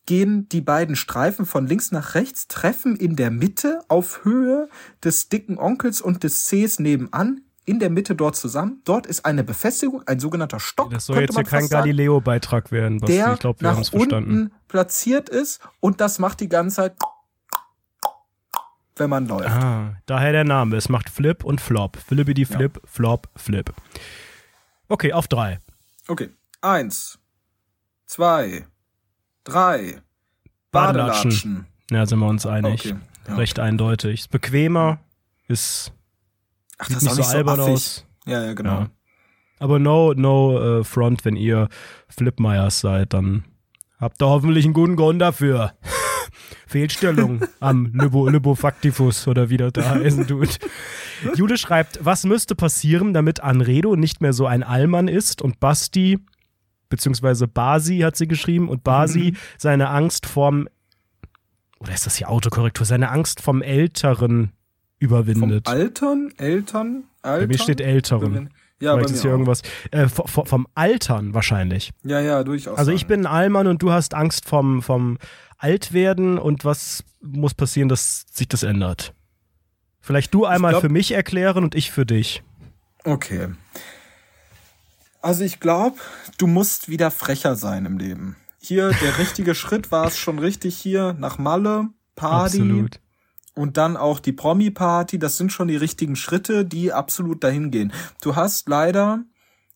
gehen die beiden Streifen von links nach rechts, treffen in der Mitte auf Höhe des dicken Onkels und des Cs nebenan in der Mitte dort zusammen. Dort ist eine Befestigung, ein sogenannter Stock. Das soll jetzt hier kein Galileo-Beitrag werden, Basti. der Ich glaube, wir haben es verstanden. platziert ist und das macht die ganze Zeit, wenn man läuft. Ah, daher der Name. Es macht Flip und Flop. Flippity Flip, Flop, Flip. Okay, auf drei. Okay. Eins, zwei, drei. Badelatschen. Badelatschen. Ja, sind wir uns einig. Okay, ja. Recht eindeutig. Ist bequemer, ist Ach, sieht das nicht so nicht so albern affig. aus. Ja, ja, genau. Ja. Aber no, no äh, front, wenn ihr Flipmeyers seid, dann habt ihr hoffentlich einen guten Grund dafür. Fehlstellung am Lybo, Lybofactifus oder wie das da heißen tut. Jule schreibt, was müsste passieren, damit Anredo nicht mehr so ein Allmann ist und Basti, beziehungsweise Basi hat sie geschrieben, und Basi seine Angst vorm, oder ist das hier Autokorrektur, seine Angst vom Älteren Vom überwindet. Altern, Eltern, Altern. Bei mir steht Älteren. Ja, bei Vielleicht mir ist hier auch. irgendwas. Äh, v- v- vom Altern wahrscheinlich. Ja, ja, durchaus. Also ich bin ein Allmann und du hast Angst vom, vom Altwerden und was muss passieren, dass sich das ändert? Vielleicht du einmal glaub- für mich erklären und ich für dich. Okay. Also ich glaube, du musst wieder frecher sein im Leben. Hier, der richtige Schritt war es schon richtig hier nach Malle, Party Absolut. und dann auch die Promi-Party. Das sind schon die richtigen Schritte, die absolut dahin gehen. Du hast leider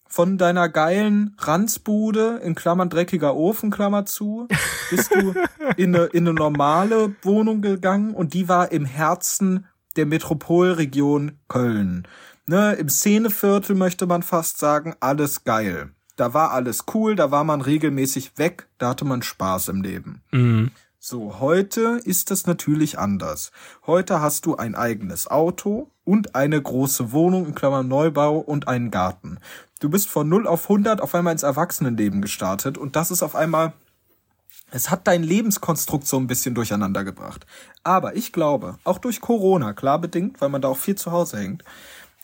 von deiner geilen Ranzbude, in Klammern dreckiger Ofen, Klammer zu, bist du in eine, in eine normale Wohnung gegangen und die war im Herzen der Metropolregion Köln. Ne, Im Szeneviertel möchte man fast sagen, alles geil. Da war alles cool, da war man regelmäßig weg, da hatte man Spaß im Leben. Mhm. So, heute ist das natürlich anders. Heute hast du ein eigenes Auto und eine große Wohnung in Klammern Neubau und einen Garten. Du bist von 0 auf 100 auf einmal ins Erwachsenenleben gestartet und das ist auf einmal, es hat dein Lebenskonstrukt so ein bisschen durcheinander gebracht. Aber ich glaube, auch durch Corona, klar bedingt, weil man da auch viel zu Hause hängt,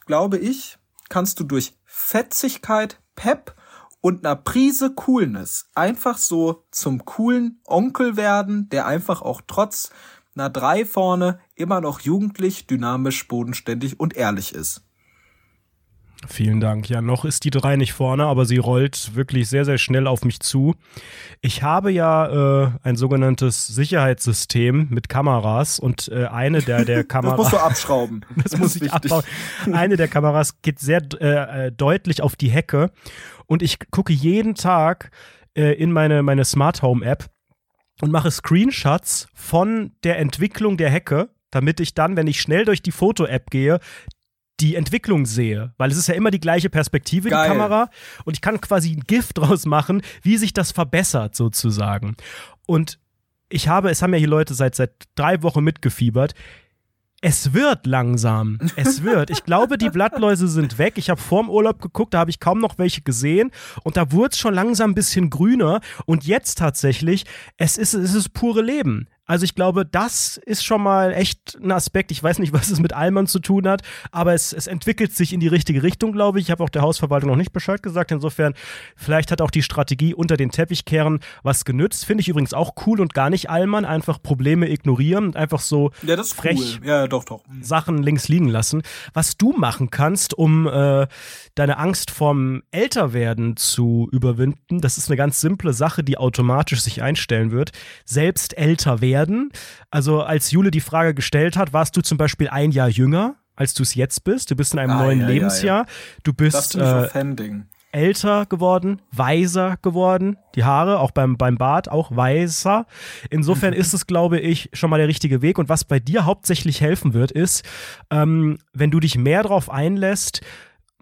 glaube ich, kannst du durch Fetzigkeit, Pep und einer Prise Coolness einfach so zum coolen Onkel werden, der einfach auch trotz einer drei vorne immer noch jugendlich, dynamisch, bodenständig und ehrlich ist. Vielen Dank. Ja, noch ist die drei nicht vorne, aber sie rollt wirklich sehr, sehr schnell auf mich zu. Ich habe ja äh, ein sogenanntes Sicherheitssystem mit Kameras und äh, eine der, der Das Kameras. musst du abschrauben. Das muss ich wichtig. abbauen. Eine der Kameras geht sehr äh, äh, deutlich auf die Hecke und ich gucke jeden Tag äh, in meine, meine Smart Home App und mache Screenshots von der Entwicklung der Hecke, damit ich dann, wenn ich schnell durch die Foto-App gehe, die Entwicklung sehe, weil es ist ja immer die gleiche Perspektive, Geil. die Kamera, und ich kann quasi ein Gift draus machen, wie sich das verbessert sozusagen. Und ich habe, es haben ja hier Leute seit seit drei Wochen mitgefiebert. Es wird langsam. Es wird. Ich glaube, die Blattläuse sind weg. Ich habe vorm Urlaub geguckt, da habe ich kaum noch welche gesehen. Und da wurde es schon langsam ein bisschen grüner. Und jetzt tatsächlich, es ist, es ist pure Leben. Also ich glaube, das ist schon mal echt ein Aspekt. Ich weiß nicht, was es mit Allmann zu tun hat, aber es, es entwickelt sich in die richtige Richtung, glaube ich. Ich habe auch der Hausverwaltung noch nicht Bescheid gesagt. Insofern, vielleicht hat auch die Strategie unter den Teppichkehren was genützt. Finde ich übrigens auch cool und gar nicht Allmann. Einfach Probleme ignorieren und einfach so Ja, das ist frech cool. Ja, doch, doch. Sachen links liegen lassen. Was du machen kannst, um äh, deine Angst vorm Älterwerden zu überwinden, das ist eine ganz simple Sache, die automatisch sich einstellen wird. Selbst älter werden. Also als Jule die Frage gestellt hat, warst du zum Beispiel ein Jahr jünger, als du es jetzt bist. Du bist in einem Ah, neuen ja, ja, Lebensjahr. Du bist äh, älter geworden, weiser geworden, die Haare auch beim, beim Bart auch weißer. Insofern ist es, glaube ich, schon mal der richtige Weg. Und was bei dir hauptsächlich helfen wird, ist, ähm, wenn du dich mehr darauf einlässt,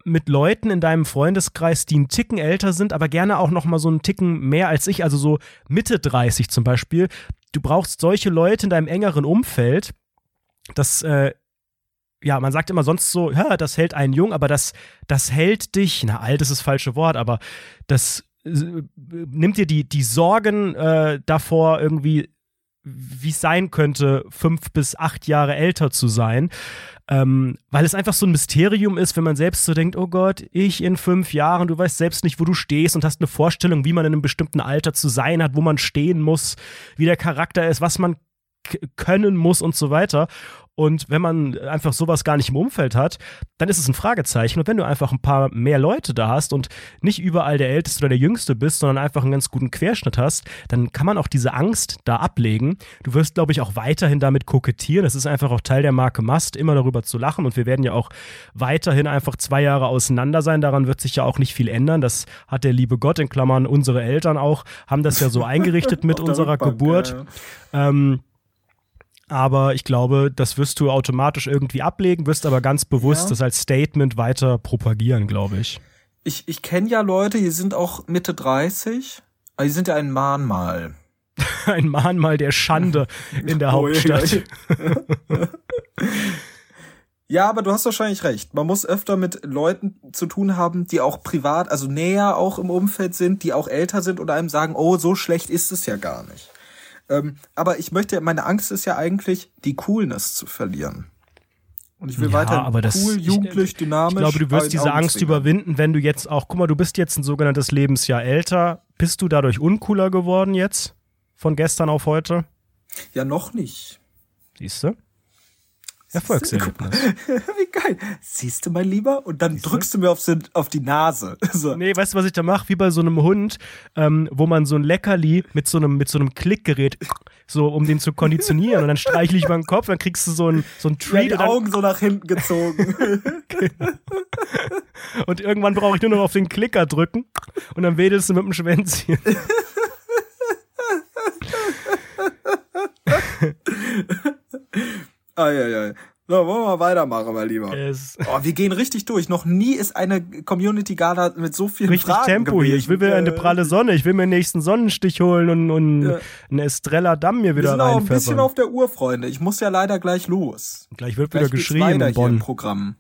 mit Leuten in deinem Freundeskreis, die einen Ticken älter sind, aber gerne auch noch mal so einen Ticken mehr als ich, also so Mitte 30 zum Beispiel. Du brauchst solche Leute in deinem engeren Umfeld, das äh, ja, man sagt immer sonst so, ja, das hält einen jung, aber das, das hält dich, na, alt ist das falsche Wort, aber das äh, nimmt dir die, die Sorgen äh, davor, irgendwie, wie es sein könnte, fünf bis acht Jahre älter zu sein. Ähm, weil es einfach so ein Mysterium ist, wenn man selbst so denkt, oh Gott, ich in fünf Jahren, du weißt selbst nicht, wo du stehst und hast eine Vorstellung, wie man in einem bestimmten Alter zu sein hat, wo man stehen muss, wie der Charakter ist, was man können muss und so weiter. Und wenn man einfach sowas gar nicht im Umfeld hat, dann ist es ein Fragezeichen. Und wenn du einfach ein paar mehr Leute da hast und nicht überall der Älteste oder der Jüngste bist, sondern einfach einen ganz guten Querschnitt hast, dann kann man auch diese Angst da ablegen. Du wirst, glaube ich, auch weiterhin damit kokettieren. Das ist einfach auch Teil der Marke Must, immer darüber zu lachen. Und wir werden ja auch weiterhin einfach zwei Jahre auseinander sein. Daran wird sich ja auch nicht viel ändern. Das hat der liebe Gott in Klammern unsere Eltern auch, haben das ja so eingerichtet mit unserer Geburt. ja. Ähm, aber ich glaube, das wirst du automatisch irgendwie ablegen, wirst aber ganz bewusst Ja. das als Statement weiter propagieren, glaube ich. Ich, ich kenne ja Leute, die sind auch Mitte 30, aber die sind ja ein Mahnmal. Ein Mahnmal der Schande in der Oh, Hauptstadt. Ja, aber du hast wahrscheinlich recht. Man muss öfter mit Leuten zu tun haben, die auch privat, also näher auch im Umfeld sind, die auch älter sind und einem sagen, oh, so schlecht ist es ja gar nicht. Ähm, aber ich möchte, meine Angst ist ja eigentlich, die Coolness zu verlieren. Und ich will Ja, weiter aber das- cool, ich- jugendlich, dynamisch. Ich glaube, du wirst diese Angst Augenzwinkern. überwinden, wenn du jetzt auch, guck mal, du bist jetzt ein sogenanntes Lebensjahr älter. Bist du dadurch uncooler geworden jetzt? Von gestern auf heute? Ja, noch nicht. Siehst du? Erfolgserlebnis. Wie geil. Siehst du, mein Lieber? Und dann drückst du mir auf, auf die Nase. So. Nee, weißt du, was ich da mache? Wie bei so einem Hund, ähm, wo man so ein Leckerli mit so einem, mit so einem Klickgerät, so um den zu konditionieren. Und dann streichle ich über den Kopf, dann kriegst du so ein, so ein Ja, Treat. die und, dann, Augen so nach hinten gezogen. und irgendwann brauche ich nur noch auf den Klicker drücken. Und dann wedelst du mit dem Schwänzchen. Eieiei. So, wollen wir mal weitermachen, mein Lieber. Es Oh, wir gehen richtig durch. Noch nie ist eine Community Gala mit so vielen richtig Fragen Tempo hier. Ich will gewesen. mir eine pralle Sonne. Ich will mir den nächsten Sonnenstich holen und, und Ja. einen Estrella Damm mir Wir wieder sind auch ein bisschen reinpfeffern. auf der Uhr, Freunde. Ich muss ja leider gleich los. Gleich wird Gleich wieder weiter in hier im Bonn. Programm.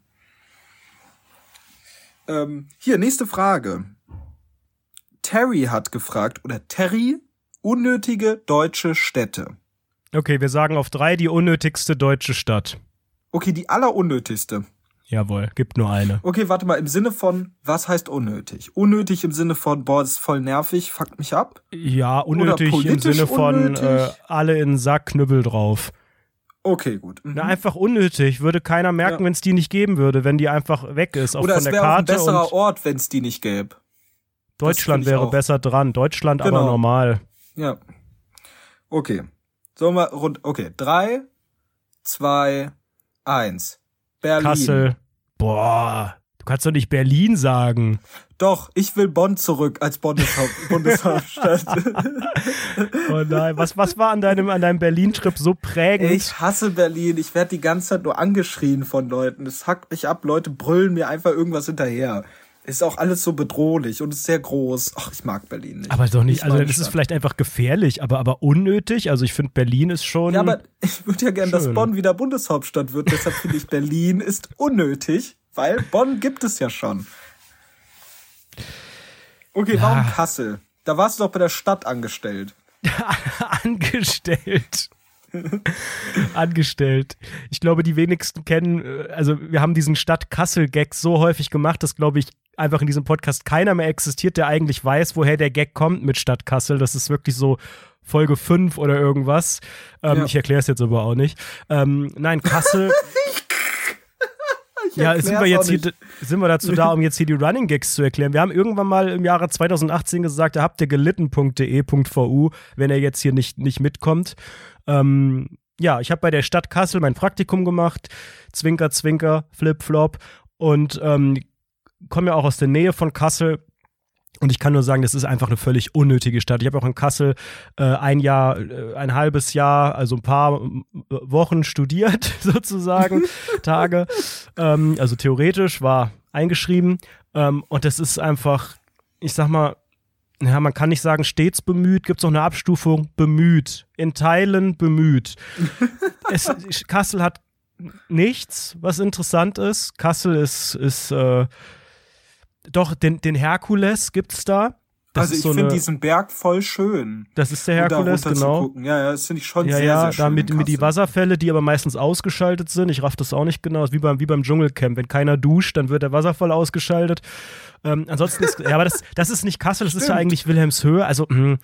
Ähm, hier, nächste Frage. Terry hat gefragt, oder Terry, unnötige deutsche Städte. Okay, wir sagen auf drei die unnötigste deutsche Stadt. Okay, die allerunnötigste. Jawohl, gibt nur eine. Okay, warte mal, im Sinne von, was heißt unnötig? Unnötig im Sinne von, boah, das ist voll nervig, fuckt mich ab. Ja, unnötig im Sinne von äh, alle in den Sack, Knüppel drauf. Okay, gut. Mhm. Na, einfach unnötig. Würde keiner merken, Ja. wenn es die nicht geben würde, wenn die einfach weg ist. Auch Oder von es wäre ein besserer Ort, wenn es die nicht gäbe. Deutschland wäre auch. besser dran. Deutschland aber Genau. normal. Ja. Okay. Sollen wir rund. Okay. Drei, zwei, eins. Berlin. Kassel. Boah, du kannst doch nicht Berlin sagen. Doch, ich will Bonn zurück als Bundeshaupt Bundeshauptstadt. Oh nein, was, was war an deinem, an deinem Berlin-Trip so prägend? ich hasse Berlin. Ich werde die ganze Zeit nur angeschrien von Leuten. Das hackt mich ab. Leute brüllen mir einfach irgendwas hinterher. Ist auch alles so bedrohlich und ist sehr groß. Ach, ich mag Berlin nicht. aber doch nicht, also das ist Stadt. vielleicht einfach gefährlich, aber, aber unnötig. Also ich finde, Berlin ist schon. Ja, aber ich würde ja gern, dass. Bonn wieder Bundeshauptstadt wird. Deshalb finde ich Berlin ist unnötig, weil Bonn gibt es ja schon. Okay, Ja. warum Kassel? Da warst du doch bei der Stadt angestellt. angestellt. angestellt. Ich glaube, die wenigsten kennen, äh, also wir haben diesen Stadt-Kassel-Gag so häufig gemacht, dass, glaube ich, einfach in diesem Podcast keiner mehr existiert, der eigentlich weiß, woher der Gag kommt mit Stadt Kassel. Das ist wirklich so Folge 5 oder irgendwas. Ähm, Ja. Ich erkläre es jetzt aber auch nicht. Ähm, nein, Kassel. Ja, sind wir jetzt hier, sind wir dazu da, um jetzt hier die Running Gags zu erklären. Wir haben irgendwann mal im Jahre 2018 gesagt, da habt ihr gelitten.de.vu, wenn er jetzt hier nicht, nicht mitkommt. Ähm, ja, ich habe bei der Stadt Kassel mein Praktikum gemacht, Zwinker, Zwinker, Flip, Flop und ähm, komme ja auch aus der Nähe von Kassel. Und ich kann nur sagen, das ist einfach eine völlig unnötige Stadt. Ich habe auch in Kassel äh, ein Jahr, äh, ein halbes Jahr, also ein paar äh, Wochen studiert, sozusagen, Tage. Ähm, also theoretisch war eingeschrieben. Ähm, und das ist einfach, ich sag mal, ja, man kann nicht sagen stets bemüht, gibt es noch eine Abstufung, bemüht. In Teilen bemüht. es, Kassel hat nichts, was interessant ist. Kassel ist, ist äh, doch, den, den Herkules gibt's da. Das also ich so finde diesen Berg voll schön. Das ist der Herkules, genau. Ja, ja, das finde ich schon Ja, sehr, ja, sehr schön. da mit, mit die. Wasserfälle, die aber meistens ausgeschaltet sind. Ich raff das auch nicht genau. Ist wie beim, wie beim Dschungelcamp. Wenn keiner duscht, dann wird der Wasserfall ausgeschaltet. Ähm, ansonsten ist, ja, aber das, das ist nicht Kassel, das ist ja eigentlich Wilhelmshöhe. Also mh,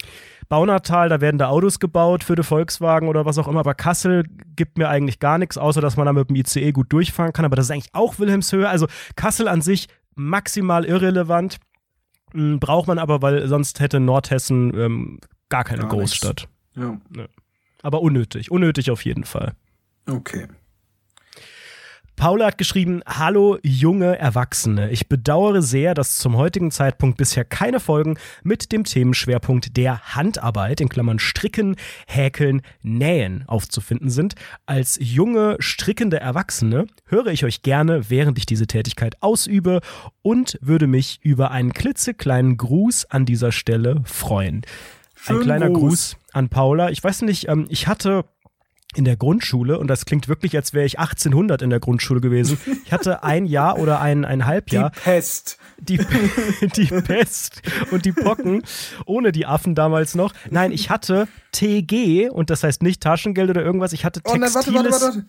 Baunatal, da werden da Autos gebaut für die Volkswagen oder was auch immer, aber Kassel gibt mir eigentlich gar nichts, außer dass man da mit dem ICE gut durchfahren kann. Aber das ist eigentlich auch Wilhelmshöhe. Also Kassel an sich maximal irrelevant. Mh, braucht man aber, weil sonst hätte Nordhessen ähm, gar keine Gar Großstadt. Ja, Aber unnötig, unnötig auf jeden Fall. okay. Paula hat geschrieben, hallo junge Erwachsene. Ich bedauere sehr, dass zum heutigen Zeitpunkt bisher keine Folgen mit dem Themenschwerpunkt der Handarbeit, in Klammern Stricken, Häkeln, Nähen aufzufinden sind. Als junge, strickende Erwachsene höre ich euch gerne, während ich diese Tätigkeit ausübe und würde mich über einen klitzekleinen Gruß an dieser Stelle freuen. Ein Schönen kleiner Gruß. Gruß an Paula. Ich weiß nicht, ähm, ich hatte in der Grundschule, und das klingt wirklich, als wäre ich 1800 in der Grundschule gewesen. Ich hatte ein Jahr oder ein, ein Die Halbjahr Pest. die, die Pest und die Pocken, ohne die Affen damals noch. Nein, ich hatte TG, und das heißt nicht Taschengeld oder irgendwas, ich hatte Oh nein, textiles, warte, warte, warte.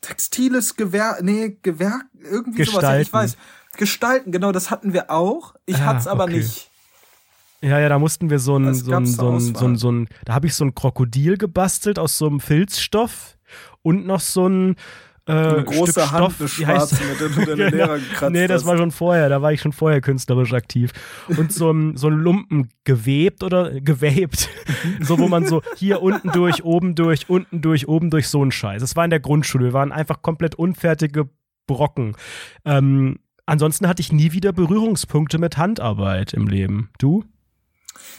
Textiles Gewehr, nee, Gewerk, irgendwie sowas. Ja, ich Gestalten. weiß. Gestalten, genau, das hatten wir auch. Ich Ah, hatte es aber okay. nicht. Ja, ja, da mussten wir so ein, so ein, so ein, so ein, so ein da habe ich so ein Krokodil gebastelt aus so einem Filzstoff und noch so ein äh, Eine große Stück Hand, Stoff, eine wie heißt mit der du deine Lehrer gekratzt Nee, das hast. war schon vorher, da war ich schon vorher künstlerisch aktiv. Und so ein, so ein Lumpen gewebt oder gewabt. so, wo man so hier unten durch, oben durch, unten durch, oben durch, so ein Scheiß. Das war in der Grundschule. Wir waren einfach komplett unfertige Brocken. Ähm, ansonsten hatte ich nie wieder Berührungspunkte mit Handarbeit im Leben. Du?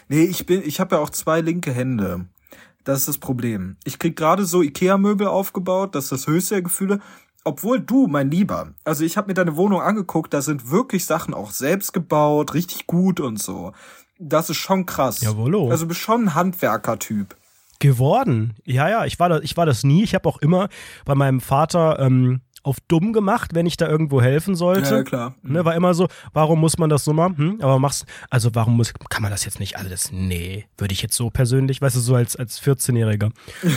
Nee, ich bin, ich habe ja auch zwei linke Hände. Das ist das Problem. Ich krieg gerade so Ikea-Möbel aufgebaut, das ist das höchste der Gefühle. Obwohl du, mein Lieber, also ich habe mir deine Wohnung angeguckt, da sind wirklich Sachen auch selbst gebaut, richtig gut und so. Das ist schon krass. Jawollo. Also du bist schon ein Handwerker-Typ. Geworden. Ja, ja, ich war das, ich war das nie. Ich habe auch immer bei meinem Vater ähm, auf dumm gemacht, wenn ich da irgendwo helfen sollte. Ja, klar. Ne, war immer so, warum muss man das so machen? Hm? Aber machst, also warum muss, kann man das jetzt nicht alles? Nee, würde ich jetzt so persönlich, weißt du, so als, als 14-Jähriger.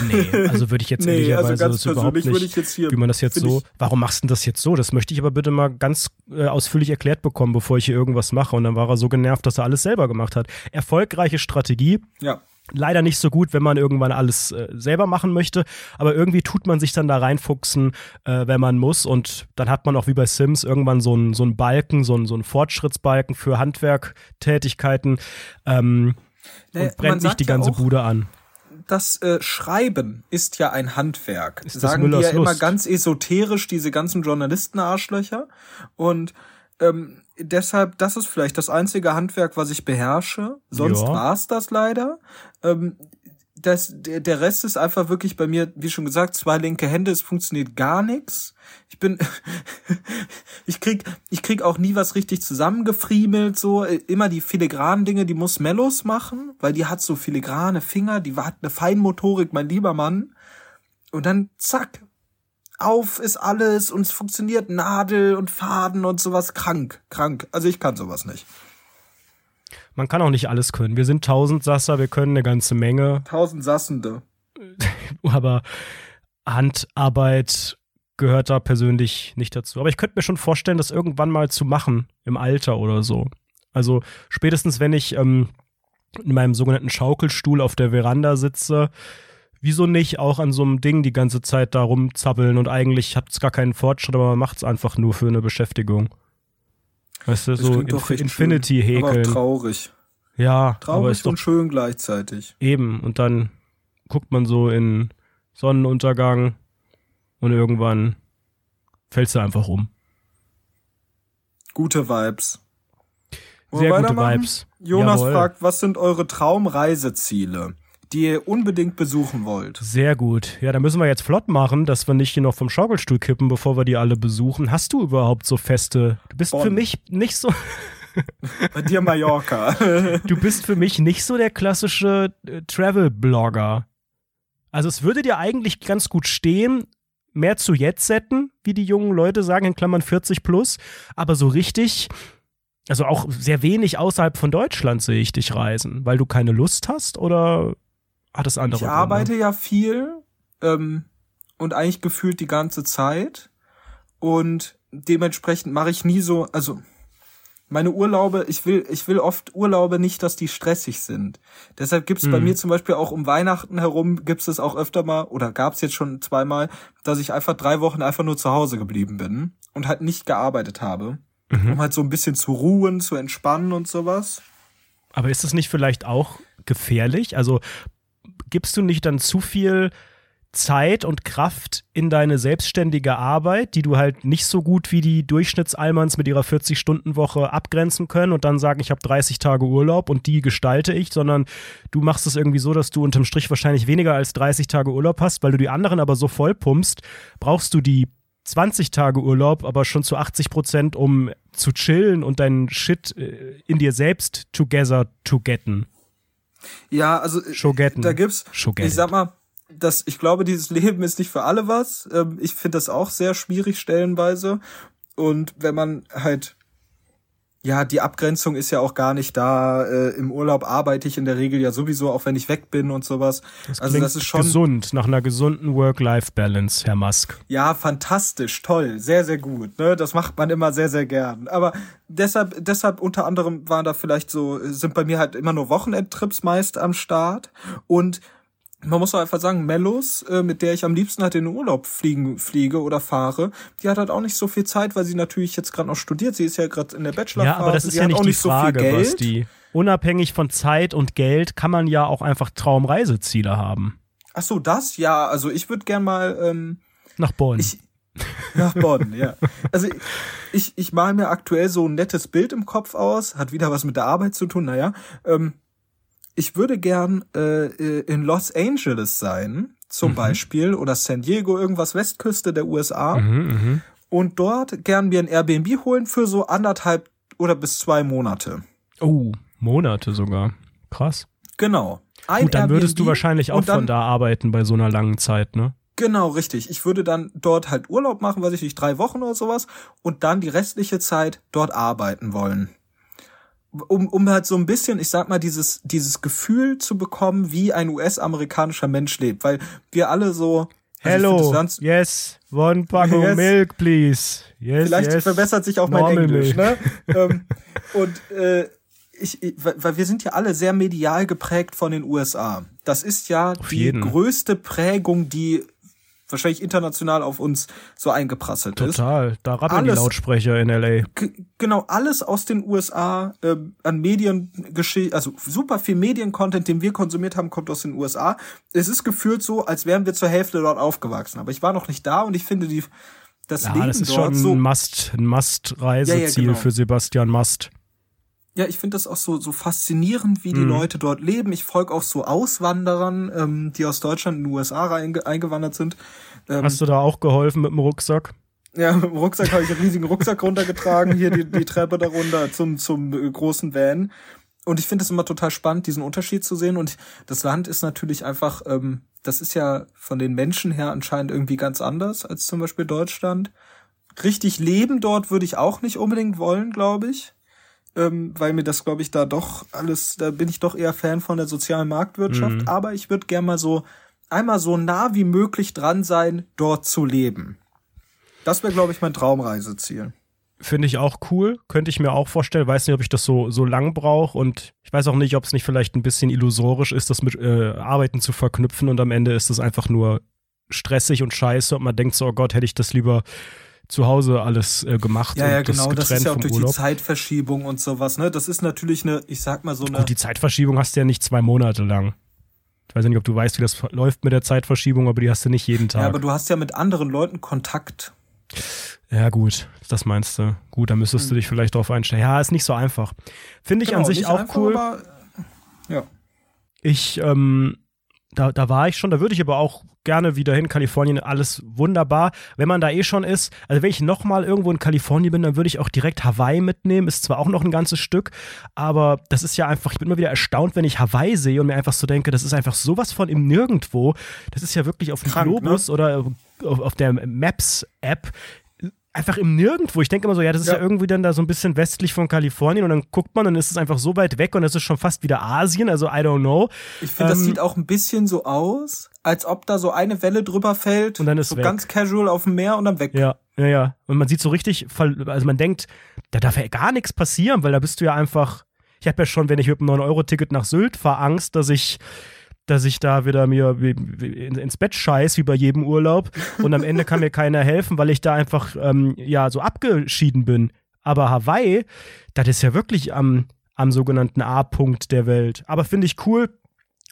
Nee, also würde ich jetzt Nee, also ehrlicherweise ganz das überhaupt nicht, würde ich jetzt hier- wie man das jetzt so, warum machst du das jetzt so? Das möchte ich aber bitte mal ganz äh, ausführlich erklärt bekommen, bevor ich hier irgendwas mache. Und dann war er so genervt, dass er alles selber gemacht hat. Erfolgreiche Strategie, Ja. Leider nicht so gut, wenn man irgendwann alles äh, selber machen möchte. Aber irgendwie tut man sich dann da reinfuchsen, äh, wenn man muss. Und dann hat man auch wie bei Sims irgendwann so einen so einen Balken, so einen, so einen Fortschrittsbalken für Handwerktätigkeiten ähm, Nee, und brennt nicht sagt die ja ganze auch, Bude an. das äh, Schreiben ist ja ein Handwerk. Ist Sagen die ja immer Lust? ganz esoterisch, diese ganzen Journalisten-Arschlöcher. Und ähm, deshalb, das ist vielleicht das einzige Handwerk, was ich beherrsche. Sonst Ja. war's das leider. Ähm, das, der, der Rest ist einfach wirklich bei mir, wie schon gesagt, zwei linke Hände, es funktioniert gar nichts. Ich bin, ich krieg, ich krieg auch nie was richtig zusammengefriemelt, so. Immer die filigranen Dinge, die muss Mellos machen, weil die hat so filigrane Finger, die hat eine Feinmotorik, mein lieber Mann. Und dann zack, auf ist alles und es funktioniert Nadel und Faden und sowas krank, krank. Also ich kann sowas nicht. Man kann auch nicht alles können. Wir sind Tausendsasser, wir können eine ganze Menge, Tausend Sassende. aber Handarbeit gehört da persönlich nicht dazu. Aber ich könnte mir schon vorstellen, das irgendwann mal zu machen im Alter oder so. Also spätestens, wenn ich ähm, in meinem sogenannten Schaukelstuhl auf der Veranda sitze, wieso nicht auch an so einem Ding die ganze Zeit da rumzappeln und eigentlich hat es gar keinen Fortschritt, aber man macht es einfach nur für eine Beschäftigung. Weißt du, so Inf Infinity schön, Aber häkeln. traurig. Ja, aber Traurig ist doch und schön gleichzeitig. eben. Und dann guckt man so in Sonnenuntergang und irgendwann fällst du einfach um. Gute Vibes. Sehr gute? Vibes. Jonas Jawohl. fragt, was sind eure Traumreiseziele, die ihr unbedingt besuchen wollt? Sehr gut. Ja, da müssen wir jetzt flott machen, dass wir nicht hier noch vom Schaukelstuhl kippen, bevor wir die alle besuchen. Hast du überhaupt so feste? Du bist Bonn. für mich nicht so. Bei dir Mallorca. Du bist für mich nicht so der klassische äh, Travel-Blogger. Also es würde dir eigentlich ganz gut stehen, mehr zu Jetsetten, wie die jungen Leute sagen, in Klammern 40 plus, aber so richtig, also auch sehr wenig außerhalb von Deutschland sehe ich dich reisen, weil du keine Lust hast oder hat es andere Ich Gründe? arbeite ja viel ähm, und eigentlich gefühlt die ganze Zeit. Und dementsprechend mache ich nie so, also meine Urlaube, ich will, ich will oft Urlaube nicht, dass die stressig sind. Deshalb gibt's bei Mhm. mir zum Beispiel auch um Weihnachten herum, gibt's es auch öfter mal, oder gab's jetzt schon zweimal, dass ich einfach drei Wochen einfach nur zu Hause geblieben bin und halt nicht gearbeitet habe. Mhm. Um halt so ein bisschen zu ruhen, zu entspannen und sowas. Aber ist das nicht vielleicht auch gefährlich? Also gibst du nicht dann zu viel Zeit und Kraft in deine selbstständige Arbeit, die du halt nicht so gut wie die Durchschnittsalmans mit ihrer 40-Stunden-Woche abgrenzen können und dann sagen, ich habe 30 Tage Urlaub und die gestalte ich, sondern du machst es irgendwie so, dass du unterm Strich wahrscheinlich weniger als 30 Tage Urlaub hast, weil du die anderen aber so voll pumpst, brauchst du die 20 Tage Urlaub, aber schon zu 80 Prozent, um zu chillen und deinen Shit äh, in dir selbst together to getten. Ja, also äh, Schogetten. da gibt's, Schogetten. ich sag mal, das, ich glaube, dieses Leben ist nicht für alle was. Ähm, Ich finde das auch sehr schwierig stellenweise. Und wenn man halt, ja, die Abgrenzung ist ja auch gar nicht da. Äh, Im Urlaub arbeite ich in der Regel ja sowieso, auch wenn ich weg bin und sowas. Das also das ist schon, gesund, nach einer gesunden Work-Life-Balance, Herr Musk. ja, fantastisch, toll, sehr, sehr gut. Ne? Das macht man immer sehr, sehr gern. Aber deshalb, deshalb unter anderem waren da vielleicht so, sind bei mir halt immer nur Wochenendtrips meist am Start. Und man muss auch einfach sagen, Mellos, äh, mit der ich am liebsten halt in den Urlaub fliegen, fliege oder fahre, die hat halt auch nicht so viel Zeit, weil sie natürlich jetzt gerade noch studiert. Sie ist ja gerade in der Bachelorphase. Ja, aber das ist sie ja nicht auch die nicht so viel Frage, Geld. Basti. Unabhängig von Zeit und Geld kann man ja auch einfach Traumreiseziele haben. Ach so, das? Ja, also ich würde gern mal ähm, Nach Bonn. Ich, nach Bonn, ja. Also ich, ich mal mir aktuell so ein nettes Bild im Kopf aus, hat wieder was mit der Arbeit zu tun, naja. Ähm, ich würde gern äh, in Los Angeles sein, zum Beispiel, oder San Diego, irgendwas Westküste der USA, mhm, mhm. und dort gern mir ein Airbnb holen für so anderthalb oder bis zwei Monate. Oh, Monate sogar. Krass. Genau. Ein Gut, dann würdest du Airbnb wahrscheinlich auch und dann, von da arbeiten bei so einer langen Zeit, ne? Genau, richtig. Ich würde dann dort halt Urlaub machen, weiß ich nicht, drei Wochen oder sowas, und dann die restliche Zeit dort arbeiten wollen. Um, um halt so ein bisschen, ich sag mal, dieses, dieses Gefühl zu bekommen, wie ein US-amerikanischer Mensch lebt, weil wir alle so. also Hello, yes, one Packung Yes. Milk, please. Yes, Vielleicht yes. verbessert sich auch mein Normal Englisch, Milk. ne? ähm, und äh, ich, ich, weil wir sind ja alle sehr medial geprägt von den USA. Das ist ja die jeden. größte Prägung, die wahrscheinlich international auf uns so eingeprasselt ist. Total. Da rappeln die Alles- Lautsprecher in L.A. Genau alles aus den USA ähm, an Medien also super viel Mediencontent, den wir konsumiert haben, kommt aus den USA. Es ist gefühlt so, als wären wir zur Hälfte dort aufgewachsen. Aber ich war noch nicht da und ich finde die das Ja, Leben das ist dort schon so ein Must, ein Must-Reiseziel Ja, ja, genau. für Sebastian Must. Ja, ich finde das auch so, so faszinierend, wie die Mhm. Leute dort leben. Ich folge auch so Auswanderern, ähm, die aus Deutschland in die USA reinge eingewandert sind. Ähm, Hast du da auch geholfen mit dem Rucksack? ja, mit dem Rucksack habe ich einen riesigen Rucksack runtergetragen, hier die, die Treppe darunter zum, zum äh, großen Van. Und ich finde es immer total spannend, diesen Unterschied zu sehen. Und das Land ist natürlich einfach, ähm, das ist ja von den Menschen her anscheinend irgendwie ganz anders als zum Beispiel Deutschland. Richtig leben dort würde ich auch nicht unbedingt wollen, glaube ich ähm, weil mir das, glaube ich, da doch alles, da bin ich doch eher Fan von der sozialen Marktwirtschaft. Mhm. Aber ich würde gerne mal so einmal so nah wie möglich dran sein, dort zu leben. Das wäre, glaube ich, mein Traumreiseziel. Finde ich auch cool. Könnte ich mir auch vorstellen. Weiß nicht, ob ich das so, so lang brauche. Und ich weiß auch nicht, ob es nicht vielleicht ein bisschen illusorisch ist, das mit äh, Arbeiten zu verknüpfen. Und am Ende ist es einfach nur stressig und scheiße. Und man denkt so, oh Gott, hätte ich das lieber zu Hause alles äh, gemacht. Ja, ja, genau. Das Das ist ja auch durch Urlaub. die Zeitverschiebung und sowas. Ne, das ist natürlich eine, ich sag mal so eine. Gut, die Zeitverschiebung hast du ja nicht zwei Monate lang. Ich weiß nicht, ob du weißt, wie das läuft mit der Zeitverschiebung, aber die hast du nicht jeden Tag. ja, aber du hast ja mit anderen Leuten Kontakt. Ja, gut, das meinst du. Gut, da müsstest du dich vielleicht drauf einstellen. Ja, ist nicht so einfach. Finde ich Hm. Genau, an sich auch einfach, cool. Aber, ja. Ich, ähm, da, da war ich schon, da würde ich aber auch gerne wieder hin. Kalifornien, alles wunderbar. Wenn man da eh schon ist, also wenn ich nochmal irgendwo in Kalifornien bin, dann würde ich auch direkt Hawaii mitnehmen. Ist zwar auch noch ein ganzes Stück, aber das ist ja einfach, ich bin immer wieder erstaunt, wenn ich Hawaii sehe und mir einfach so denke, das ist einfach sowas von im Nirgendwo. Das ist ja wirklich auf dem ne? Globus oder auf, auf der Maps-App einfach im Nirgendwo. Ich denke immer so, ja, das ist ja. Ja. irgendwie dann da so ein bisschen westlich von Kalifornien und dann guckt man, dann ist es einfach so weit weg und es ist schon fast wieder Asien, also I don't know. Ich finde, das Ähm, sieht auch ein bisschen so aus, als ob da so eine Welle drüber fällt. Und dann ist so weg. ganz casual auf dem Meer und dann weg. Ja, ja, ja. Und man sieht so richtig, also man denkt, da darf ja gar nichts passieren, weil da bist du ja einfach. Ich habe ja schon, wenn ich mit einem 9-Euro-Ticket nach Sylt fahre, Angst, dass ich dass ich da wieder mir ins Bett scheiß, wie bei jedem Urlaub. Und am Ende kann mir keiner helfen, weil ich da einfach ähm, ja so abgeschieden bin. Aber Hawaii, das ist ja wirklich am, am sogenannten A-Punkt der Welt. Aber finde ich cool.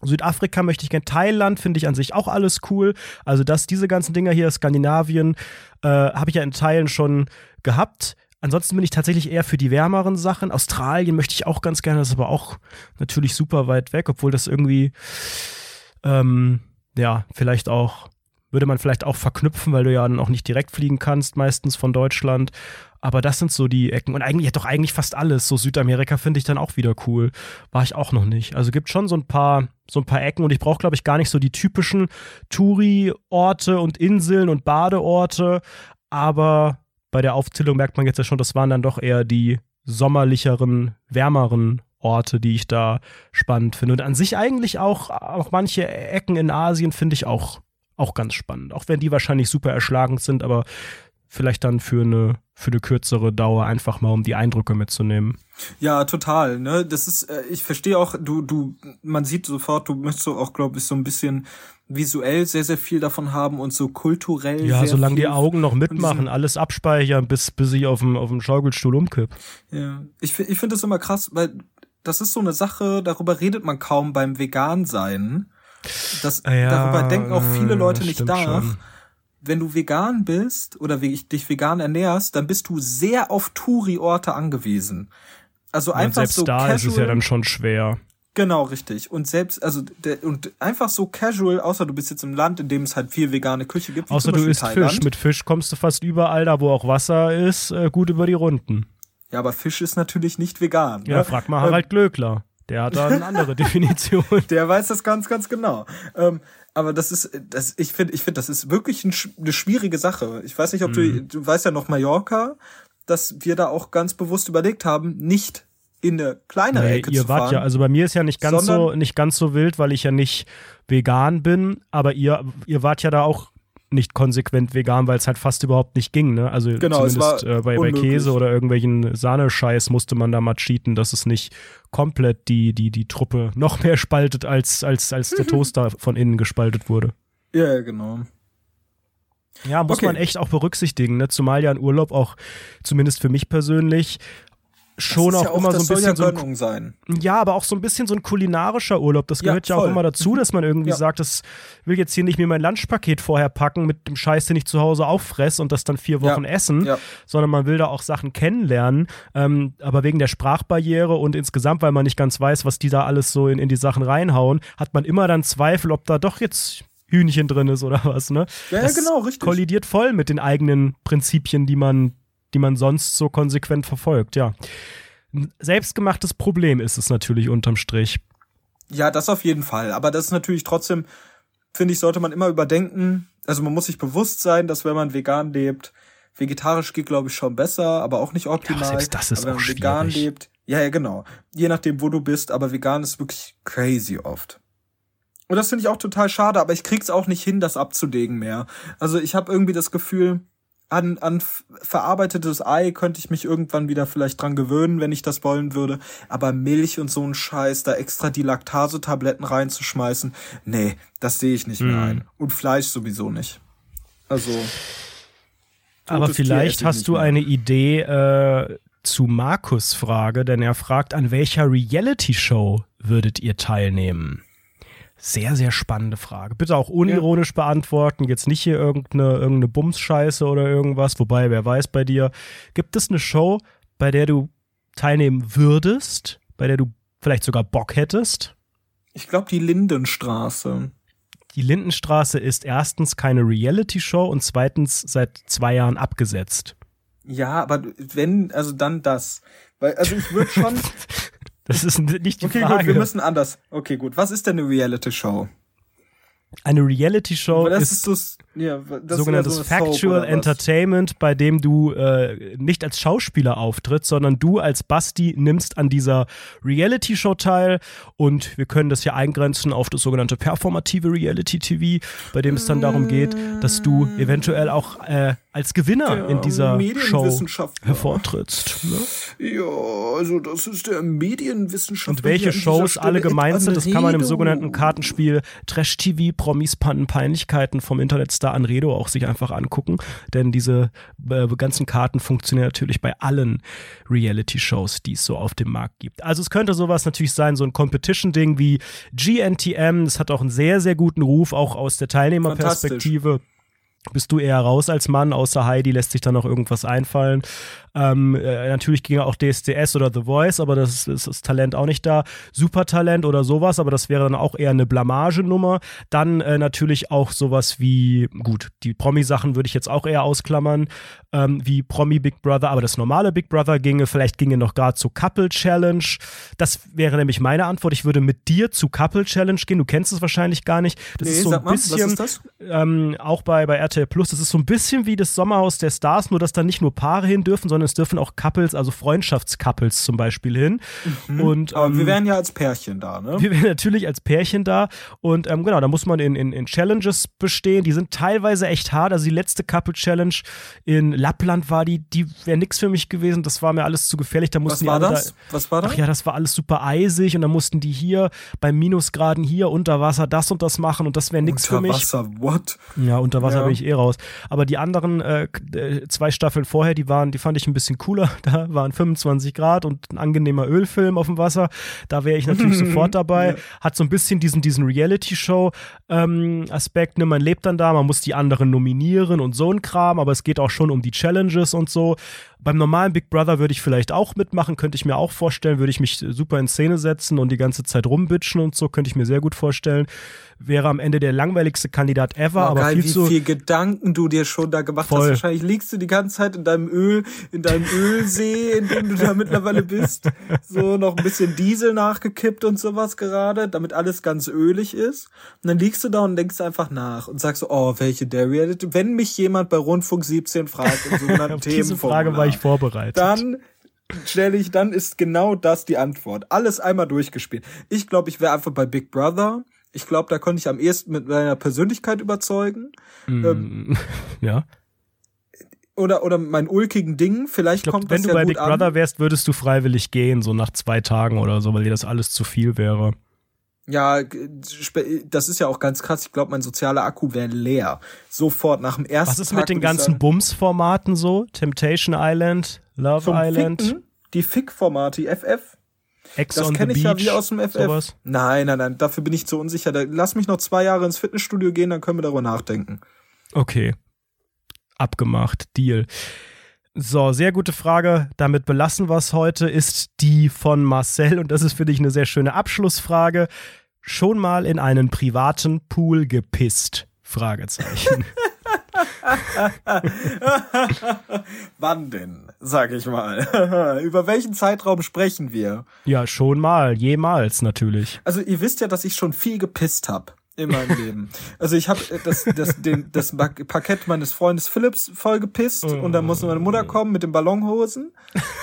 Südafrika möchte ich gern, Thailand finde ich an sich auch alles cool. Also das, diese ganzen Dinger hier, Skandinavien, äh, habe ich ja in Teilen schon gehabt. Ansonsten bin ich tatsächlich eher für die wärmeren Sachen. Australien möchte ich auch ganz gerne, das ist aber auch natürlich super weit weg, obwohl das irgendwie, ähm, ja, vielleicht auch, würde man vielleicht auch verknüpfen, weil du ja dann auch nicht direkt fliegen kannst, meistens von Deutschland. Aber das sind so die Ecken. Und eigentlich, ja doch eigentlich fast alles. So Südamerika finde ich dann auch wieder cool. War ich auch noch nicht. Also gibt schon so ein paar, so ein paar Ecken und ich brauche, glaube ich, gar nicht so die typischen Touri-Orte und Inseln und Badeorte. Aber bei der Aufzählung merkt man jetzt ja schon, das waren dann doch eher die sommerlicheren, wärmeren Orte, die ich da spannend finde. Und an sich eigentlich auch, auch manche Ecken in Asien finde ich auch, auch ganz spannend. Auch wenn die wahrscheinlich super erschlagend sind, aber vielleicht dann für eine, für eine kürzere Dauer einfach mal, um die Eindrücke mitzunehmen. Ja, total. Ne, das ist, äh, ich verstehe auch, du, du, man sieht sofort, du möchtest auch, glaube ich, so ein bisschen visuell sehr, sehr viel davon haben und so kulturell. Ja, solange die Augen noch mitmachen, alles abspeichern, bis, bis ich auf dem, auf dem Schaukelstuhl umkipp. Ja, ich, ich finde das immer krass, weil das ist so eine Sache, darüber redet man kaum beim Vegan-Sein. Das, Ja, darüber denken auch viele Leute nicht nach. schon. Wenn du vegan bist oder dich vegan ernährst, dann bist du sehr auf Touri-Orte angewiesen. Also Und einfach selbst so da casual. ist es ja dann schon schwer. Genau, richtig. Und selbst, also, der, und einfach so casual, außer du bist jetzt im Land, in dem es halt viel vegane Küche gibt. Außer du isst Thailand. Fisch. Mit Fisch kommst du fast überall, da wo auch Wasser ist, äh, gut über die Runden. Ja, aber Fisch ist natürlich nicht vegan. Ja, ne? frag mal Harald Glöckler. Der hat da eine andere Definition. Der weiß das ganz, ganz genau. Ähm, aber das ist, das, ich finde, ich finde, das ist wirklich ein, eine schwierige Sache. Ich weiß nicht, ob Mhm. du, du weißt ja noch Mallorca, dass wir da auch ganz bewusst überlegt haben, nicht in eine kleinere Nee, Ecke ihr zu wart fahren. ja, also bei mir ist ja nicht ganz so, nicht ganz so wild, weil ich ja nicht vegan bin, aber ihr, ihr wart ja da auch nicht konsequent vegan, weil es halt fast überhaupt nicht ging, ne? Also Genau, es zumindest äh, bei, bei. Käse oder irgendwelchen Sahnescheiß musste man da mal cheaten, dass es nicht komplett die, die, die Truppe noch mehr spaltet, als, als, als der Toaster von innen gespaltet wurde. ja, ja, genau. Ja, muss Okay. man echt auch berücksichtigen, ne? Zumal ja ein Urlaub auch, zumindest für mich persönlich, schon auch ja immer so ein bisschen ja so ein sein. Ja, aber auch so ein bisschen so ein kulinarischer Urlaub. Das Ja, gehört ja, auch voll. immer dazu, dass man irgendwie Ja. sagt, das will jetzt hier nicht mir mein Lunchpaket vorher packen mit dem Scheiß, den ich zu Hause auffress und das dann vier Wochen Ja. essen, Ja. sondern man will da auch Sachen kennenlernen. Ähm, aber wegen der Sprachbarriere und insgesamt, weil man nicht ganz weiß, was die da alles so in, in die Sachen reinhauen, hat man immer dann Zweifel, ob da doch jetzt Hühnchen drin ist oder was, ne? Ja, ja, das genau, richtig. kollidiert voll mit den eigenen Prinzipien, die man, die man sonst so konsequent verfolgt, ja. Ein selbstgemachtes Problem ist es natürlich unterm Strich. Ja, das auf jeden Fall. Aber das ist natürlich trotzdem, finde ich, sollte man immer überdenken. Also man muss sich bewusst sein, dass wenn man vegan lebt, vegetarisch geht, glaube ich, schon besser, aber auch nicht optimal. Ja, selbst das ist aber wenn auch man vegan schwierig. lebt, ja, ja, genau. Je nachdem, wo du bist, aber vegan ist wirklich crazy oft. Und das finde ich auch total schade, aber ich krieg's auch nicht hin, das abzulegen mehr. Also ich habe irgendwie das Gefühl, an, an verarbeitetes Ei könnte ich mich irgendwann wieder vielleicht dran gewöhnen, wenn ich das wollen würde. Aber Milch und so ein Scheiß, da extra die Laktasetabletten reinzuschmeißen, nee, das sehe ich nicht mehr Hm. ein. Und Fleisch sowieso nicht. Also. Aber vielleicht hast du mehr. eine Idee äh, zu Markus' Frage, denn er fragt, an welcher Reality-Show würdet ihr teilnehmen? Sehr, sehr spannende Frage. Bitte auch unironisch beantworten. Jetzt nicht hier irgendeine, irgendeine Bumsscheiße oder irgendwas. Wobei, wer weiß bei dir. Gibt es eine Show, bei der du teilnehmen würdest, bei der du vielleicht sogar Bock hättest? Ich glaube, die Lindenstraße. Die Lindenstraße ist erstens keine Reality-Show und zweitens seit zwei Jahren abgesetzt. Ja, aber wenn, also dann das. Weil, also ich würde schon. Das ist nicht die Okay, Frage. gut, wir müssen anders. Okay, gut. Was ist denn eine Reality-Show? Eine Reality-Show das ist, ist so, s- ja, das sogenanntes so Factual? Entertainment, bei dem du äh, nicht als Schauspieler auftrittst, sondern du als Basti nimmst an dieser Reality-Show teil und wir können das hier eingrenzen auf das sogenannte performative Reality-TV, bei dem es dann darum geht, dass du eventuell auch äh, als Gewinner Der in dieser Show hervortrittst. Ne? Ja, also das ist der Medienwissenschaftler. Und welche Shows alle gemeint sind, das kann man im sogenannten Kartenspiel Trash TV, Promis, Pannen, Peinlichkeiten vom Internetstar Anredo auch sich einfach angucken. Denn diese äh, ganzen Karten funktionieren natürlich bei allen Reality-Shows, die es so auf dem Markt gibt. Also es könnte sowas natürlich sein, so ein Competition-Ding wie GNTM. Das hat auch einen sehr, sehr guten Ruf, auch aus der Teilnehmerperspektive. Bist du eher raus als Mann, außer Heidi lässt sich dann noch irgendwas einfallen. Ähm, äh, natürlich ging auch DSDS oder The Voice, aber das ist das Talent auch nicht da. Supertalent oder sowas, aber das wäre dann auch eher eine Blamagenummer. Dann äh, natürlich auch sowas wie, gut, die Promi-Sachen würde ich jetzt auch eher ausklammern, ähm, wie Promi Big Brother, aber das normale Big Brother ginge, vielleicht ginge noch gerade zu Couple Challenge. Das wäre nämlich meine Antwort. Ich würde mit dir zu Couple Challenge gehen. Du kennst es wahrscheinlich gar nicht. Das Nee, ist so ein bisschen ist ähm, auch bei, bei RTL Plus, das ist so ein bisschen wie das Sommerhaus der Stars, nur dass da nicht nur Paare hin dürfen, sondern es dürfen auch Couples, also Freundschaftscouples zum Beispiel hin. Und Aber ähm, wir wären ja als Pärchen da, ne? wir wären natürlich als Pärchen da und ähm, genau, da muss man in, in, in Challenges bestehen. Die sind teilweise echt hart. Also die letzte Couple Challenge in Lappland war die, die wäre nix für mich gewesen. Das war mir alles zu gefährlich. Da mussten Was war die das? Da, Was war das? Ach ja, das war alles super eisig und dann mussten die hier beim Minusgraden hier unter Wasser das und das machen und das wäre nix für Unter mich. Wasser, what? Ja, unter Wasser Ja. bin ich eh raus. Aber die anderen äh, zwei Staffeln vorher, die waren, die fand ich ein bisschen cooler. Da waren 25 Grad und ein angenehmer Ölfilm auf dem Wasser. Da wäre ich natürlich sofort dabei. Hat so ein bisschen diesen, diesen Reality-Show-Aspekt. ne? Man lebt dann da, man muss die anderen nominieren und so ein Kram, aber es geht auch schon um die Challenges und so. Beim normalen Big Brother würde ich vielleicht auch mitmachen, könnte ich mir auch vorstellen, würde ich mich super in Szene setzen und die ganze Zeit rumbitchen und so, könnte ich mir sehr gut vorstellen. Wäre am Ende der langweiligste Kandidat ever, Boah, aber geil, viel wie zu. viel Gedanken du dir schon da gemacht Voll. hast. Wahrscheinlich liegst du die ganze Zeit in deinem Öl, in deinem Ölsee, in dem du da mittlerweile bist. So noch ein bisschen Diesel nachgekippt und sowas gerade, damit alles ganz ölig ist. Und dann liegst du da und denkst einfach nach und sagst so, oh, welche der Reality. Wenn mich jemand bei Rundfunk 17 fragt, im sogenannten diese Frage war ich vorbereitet. dann stelle ich, dann ist genau das die Antwort. Alles einmal durchgespielt. Ich glaube, ich wäre einfach bei Big Brother. Ich glaube, da konnte ich am ehesten mit meiner Persönlichkeit überzeugen. Ähm, ja. oder, oder meinen ulkigen Dingen. Vielleicht Ich glaube, kommt wenn das du ja bei gut Big Brother an. wärst, würdest du freiwillig gehen, so nach zwei Tagen oder so, weil dir das alles zu viel wäre. Ja, das ist ja auch ganz krass. Ich glaube, mein sozialer Akku wäre leer. Sofort nach dem ersten Was ist Tag mit den ganzen Bums-Formaten so? Temptation Island, Love Island, Ficken, die Fick-Formate, die FF. Ex Das kenne ich Beach, ja wie aus dem FF. sowas. Nein, nein, nein, dafür bin ich zu unsicher. Da, lass mich noch zwei Jahre ins Fitnessstudio gehen, dann können wir darüber nachdenken. Okay. Abgemacht. Deal. So, sehr gute Frage. Damit belassen wir es heute. Ist die von Marcel und das ist für dich eine sehr schöne Abschlussfrage. Schon mal in einen privaten Pool gepisst? Fragezeichen. Wann denn, sag ich mal? Über welchen Zeitraum sprechen wir? ja, schon mal. Jemals natürlich. Also ihr wisst ja, dass ich schon viel gepisst hab in meinem Leben. Also ich habe das, das, den, das Parkett meines Freundes Philips voll gepisst und dann musste meine Mutter kommen mit den Ballonhosen.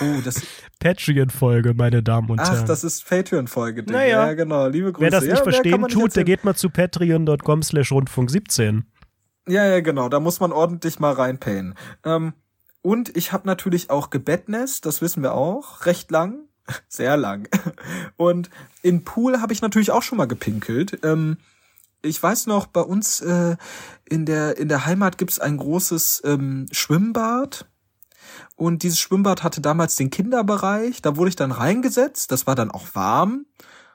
Oh, das, Patreon-Folge, meine Damen und ach, Herren. das ist Patreon-Folge. Naja. ja, genau. Liebe Grüße. Wer das ja, nicht mehr verstehen tut, der geht mal zu patreon.com slash rundfunk 17. Ja, ja, genau. Da muss man ordentlich mal reinpayen. Ähm, und ich habe natürlich auch gebettnest, das wissen wir auch, recht lang, sehr lang. Und in Pool habe ich natürlich auch schon mal gepinkelt. Ähm, ich weiß noch, bei uns äh, in der in der Heimat gibt's ein großes ähm, Schwimmbad. Und dieses Schwimmbad hatte damals den Kinderbereich. Da wurde ich dann reingesetzt. Das war dann auch warm.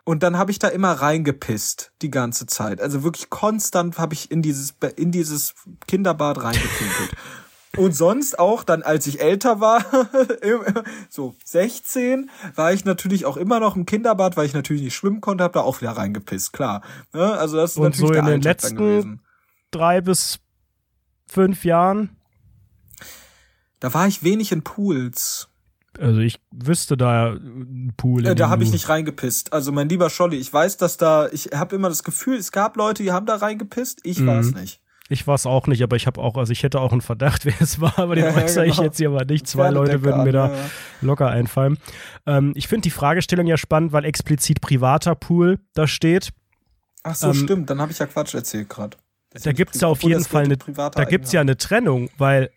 Und dann habe ich da immer reingepisst die ganze Zeit. Also wirklich konstant habe ich in dieses in dieses Kinderbad reingepinkelt. Und sonst auch dann, als ich älter war, so 16, war ich natürlich auch immer noch im Kinderbad, weil ich natürlich nicht schwimmen konnte, habe da auch wieder reingepisst, klar. Ne? Also das ist Und natürlich so der in den Alltag dann letzten- gewesen. Drei bis fünf Jahren. Da war ich wenig in Pools. Also ich wüsste da einen Pool. in Äh, da habe ich nicht reingepisst. Also mein lieber Scholli, ich weiß, dass da, ich habe immer das Gefühl, es gab Leute, die haben da reingepisst. Ich war es Mhm. nicht. Ich war es auch nicht, aber ich habe auch, also ich hätte auch einen Verdacht, wer es war, aber den Ja, ja, äußere ich genau. jetzt hier aber nicht. Zwei Leute würden mir da Ja, ja. locker einfallen. Ähm, ich finde die Fragestellung ja spannend, weil explizit privater Pool da steht. Ach so, Ähm, stimmt. Dann habe ich ja Quatsch erzählt gerade. Da gibt's ja auf jeden Fall eine, da gibt's ja eine Trennung, weil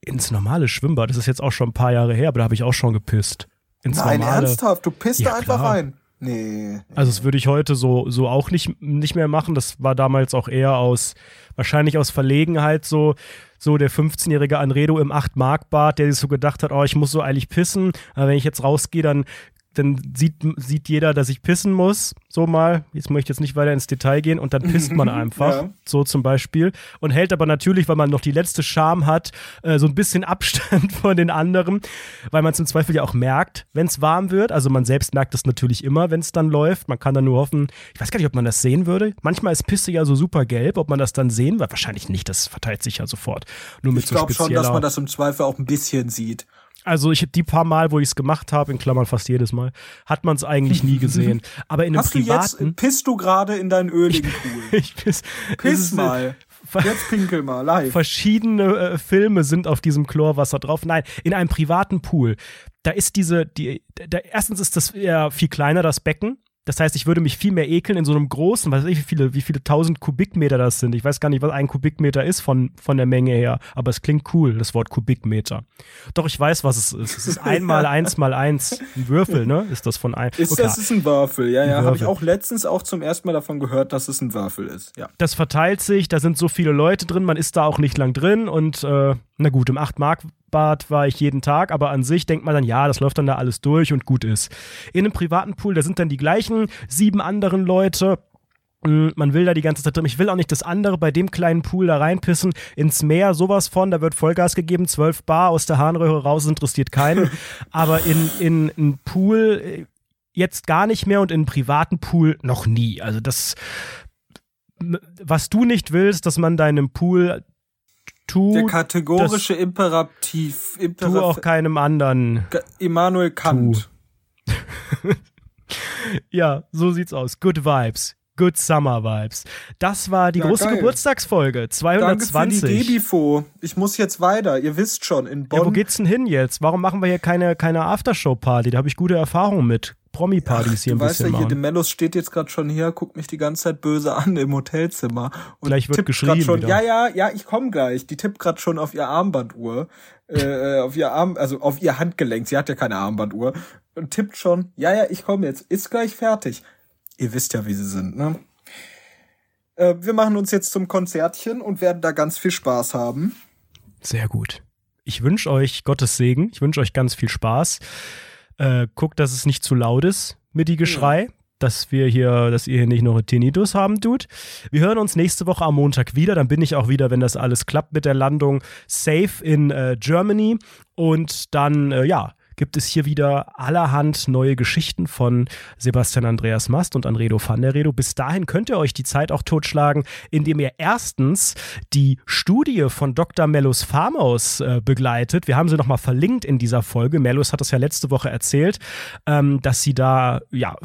ins normale Schwimmbad, das ist jetzt auch schon ein paar Jahre her, aber da habe ich auch schon gepisst. Ins Nein, normale. ernsthaft, du pisst Ja, da einfach rein. Nee. Also das würde ich heute so, so auch nicht, nicht mehr machen. Das war damals auch eher aus, wahrscheinlich aus Verlegenheit so, so der 15-jährige Anredo im 8-Mark-Bad, der sich so gedacht hat, oh, ich muss so eilig pissen. Aber wenn ich jetzt rausgehe, dann, dann sieht, sieht jeder, dass ich pissen muss. So mal. Jetzt möchte ich jetzt nicht weiter ins Detail gehen und dann pisst man einfach. Ja. So zum Beispiel. Und hält aber natürlich, weil man noch die letzte Scham hat, äh, so ein bisschen Abstand von den anderen, weil man es im Zweifel ja auch merkt, wenn es warm wird. Also man selbst merkt es natürlich immer, wenn es dann läuft. Man kann dann nur hoffen, ich weiß gar nicht, ob man das sehen würde. Manchmal ist Pisse ja so super gelb, ob man das dann sehen wird. Wahrscheinlich nicht, das verteilt sich ja sofort. Nur mit Ich so glaube schon, spezieller. dass man das im Zweifel auch ein bisschen sieht. Also ich die paar Mal, wo ich es gemacht habe, in Klammern fast jedes Mal, hat man es eigentlich nie gesehen. Aber in einem Hast du privaten. jetzt, pisst du gerade in deinen öligen Pool? ich piss, es Piss ist- mal. Jetzt pinkel mal, live. verschiedene äh, Filme sind auf diesem Chlorwasser drauf. Nein, in einem privaten Pool. Da ist diese, die, da, erstens ist das ja viel kleiner, das Becken. Das heißt, ich würde mich viel mehr ekeln in so einem großen, weiß ich, wie viele, wie viele tausend Kubikmeter das sind. Ich weiß gar nicht, was ein Kubikmeter ist von, von der Menge her, aber es klingt cool, das Wort Kubikmeter. Doch, ich weiß, was es ist. Es ist ein mal eins mal eins. Ein Würfel, ne? Ist das von ein. Ist, Okay. Das ist ein Würfel, ja, ja. Habe ich auch letztens auch zum ersten Mal davon gehört, dass es ein Würfel ist. Ja. das verteilt sich, da sind so viele Leute drin, man ist da auch nicht lang drin und äh, na gut, im 8-Mark-Bad war ich jeden Tag, aber an sich denkt man dann, ja, das läuft dann da alles durch und gut ist. In einem privaten Pool, da sind dann die gleichen sieben anderen Leute. Mm, Man will da die ganze Zeit drin. Ich will auch nicht das andere bei dem kleinen Pool da reinpissen, ins Meer, sowas von, da wird Vollgas gegeben, 12 Bar aus der Harnröhre raus, interessiert keinen. Aber in, in einen Pool äh, jetzt gar nicht mehr und in einen privaten Pool noch nie. Also das, was du nicht willst, dass man deinem Pool Der tut, kategorische Imperativ, tu Imperativ auch keinem anderen. Immanuel Kant. Ja, so sieht's aus. Good Vibes. Good Summer Vibes. Das war die Ja, große geil. Geburtstagsfolge. Danke für die 220. Debifo. Ich muss jetzt weiter. Ihr wisst schon, in Bonn. Ja, wo geht's denn hin jetzt? Warum machen wir hier keine, keine Aftershow-Party? Da habe ich gute Erfahrungen mit. Promi-Partys hier ein weißt ja bisschen hier, der machen. Mellos steht jetzt gerade schon hier, guckt mich die ganze Zeit böse an im Hotelzimmer. Und Gleich wird grad schon, wieder. Ja, ja, ja, ich komme gleich. Die tippt gerade schon auf ihr Armbanduhr. Äh, auf ihr Arm, also auf ihr Handgelenk. Sie hat ja keine Armbanduhr. Und tippt schon, ja, ja, ich komme jetzt. Ist gleich fertig. Ihr wisst ja, wie sie sind, ne? Äh, wir machen uns jetzt zum Konzertchen und werden da ganz viel Spaß haben. Sehr gut. Ich wünsche euch Gottes Segen. Ich wünsche euch ganz viel Spaß. Äh, guckt, dass es nicht zu laut ist mit die Geschrei. Dass wir hier, dass ihr hier nicht noch Tinnitus haben tut. Wir hören uns nächste Woche am Montag wieder. Dann bin ich auch wieder, wenn das alles klappt mit der Landung, safe in äh, Germany. Und dann, äh, ja, gibt es hier wieder allerhand neue Geschichten von Sebastian Andreas Mast und Anredo van der Redo. Bis dahin könnt ihr euch die Zeit auch totschlagen, indem ihr erstens die Studie von Dr. Mellus Farmhaus äh, begleitet. Wir haben sie nochmal verlinkt in dieser Folge. Mellus hat das ja letzte Woche erzählt, ähm, dass sie da, ja,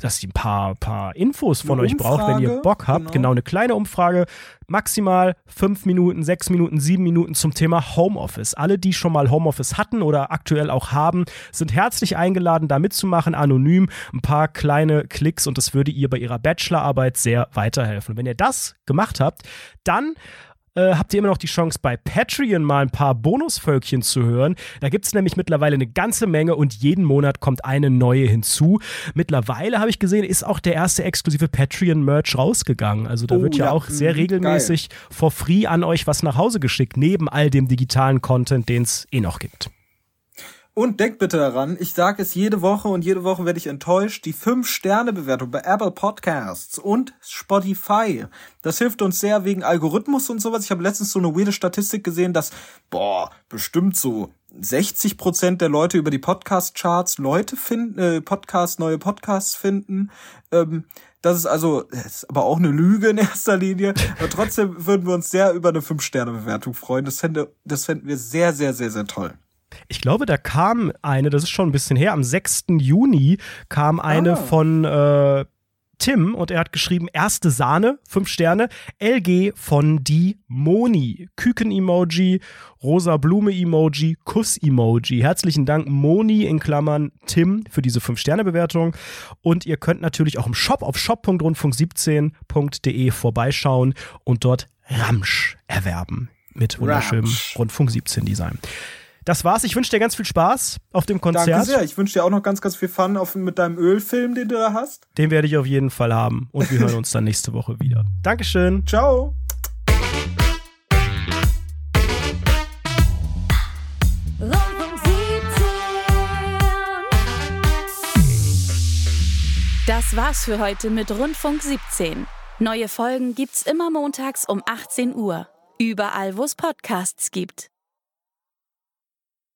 dass sie ein paar, paar Infos von Eine euch braucht, wenn ihr Umfrage, Bock habt. genau. Genau, eine kleine Umfrage. Maximal fünf Minuten, sechs Minuten, sieben Minuten zum Thema Homeoffice. Alle, die schon mal Homeoffice hatten oder aktuell auch haben, sind herzlich eingeladen, da mitzumachen, anonym. Ein paar kleine Klicks und das würde ihr bei ihrer Bachelorarbeit sehr weiterhelfen. Wenn ihr das gemacht habt, dann äh, habt ihr immer noch die Chance, bei Patreon mal ein paar Bonusvölkchen zu hören. Da gibt es nämlich mittlerweile eine ganze Menge und jeden Monat kommt eine neue hinzu. Mittlerweile habe ich gesehen, ist auch der erste exklusive Patreon-Merch rausgegangen. Also da Oh, wird ja, ja, auch sehr mhm, regelmäßig for free an euch was nach Hause geschickt, neben all dem digitalen Content, den es eh noch gibt. Und denkt bitte daran, ich sage es jede Woche und jede Woche werde ich enttäuscht, die 5-Sterne-Bewertung bei Apple Podcasts und Spotify. Das hilft uns sehr wegen Algorithmus und sowas. Ich habe letztens so eine weirde Statistik gesehen, dass, boah, bestimmt so 60 Prozent der Leute über die Podcast-Charts Leute finden, äh, Podcasts, neue Podcasts finden. Ähm, das ist also, das ist aber auch eine Lüge in erster Linie. Aber trotzdem würden wir uns sehr über eine 5-Sterne-Bewertung freuen. Das fände, das fänden wir sehr, sehr, sehr, sehr toll. Ich glaube, da kam eine, das ist schon ein bisschen her, am 6. Juni kam eine Ah. von äh, Tim und er hat geschrieben, erste Sahne, fünf Sterne, LG von die Moni, Küken-Emoji, rosa Blume-Emoji, Kuss-Emoji. Herzlichen Dank Moni in Klammern Tim für diese fünf Sterne Bewertung und ihr könnt natürlich auch im Shop auf shop.rundfunk17.de vorbeischauen und dort Ramsch erwerben mit wunderschönem Ramsch. Rundfunk 17 Design. Das war's. Ich wünsche dir ganz viel Spaß auf dem Konzert. Danke sehr. Ich wünsche dir auch noch ganz, ganz viel Fun auf, mit deinem Ölfilm, den du da hast. Den werde ich auf jeden Fall haben. Und wir hören uns dann nächste Woche wieder. Dankeschön. Ciao. Rundfunk 17. Das war's für heute mit Rundfunk 17. Neue Folgen gibt's immer montags um 18 Uhr. Überall, wo es Podcasts gibt.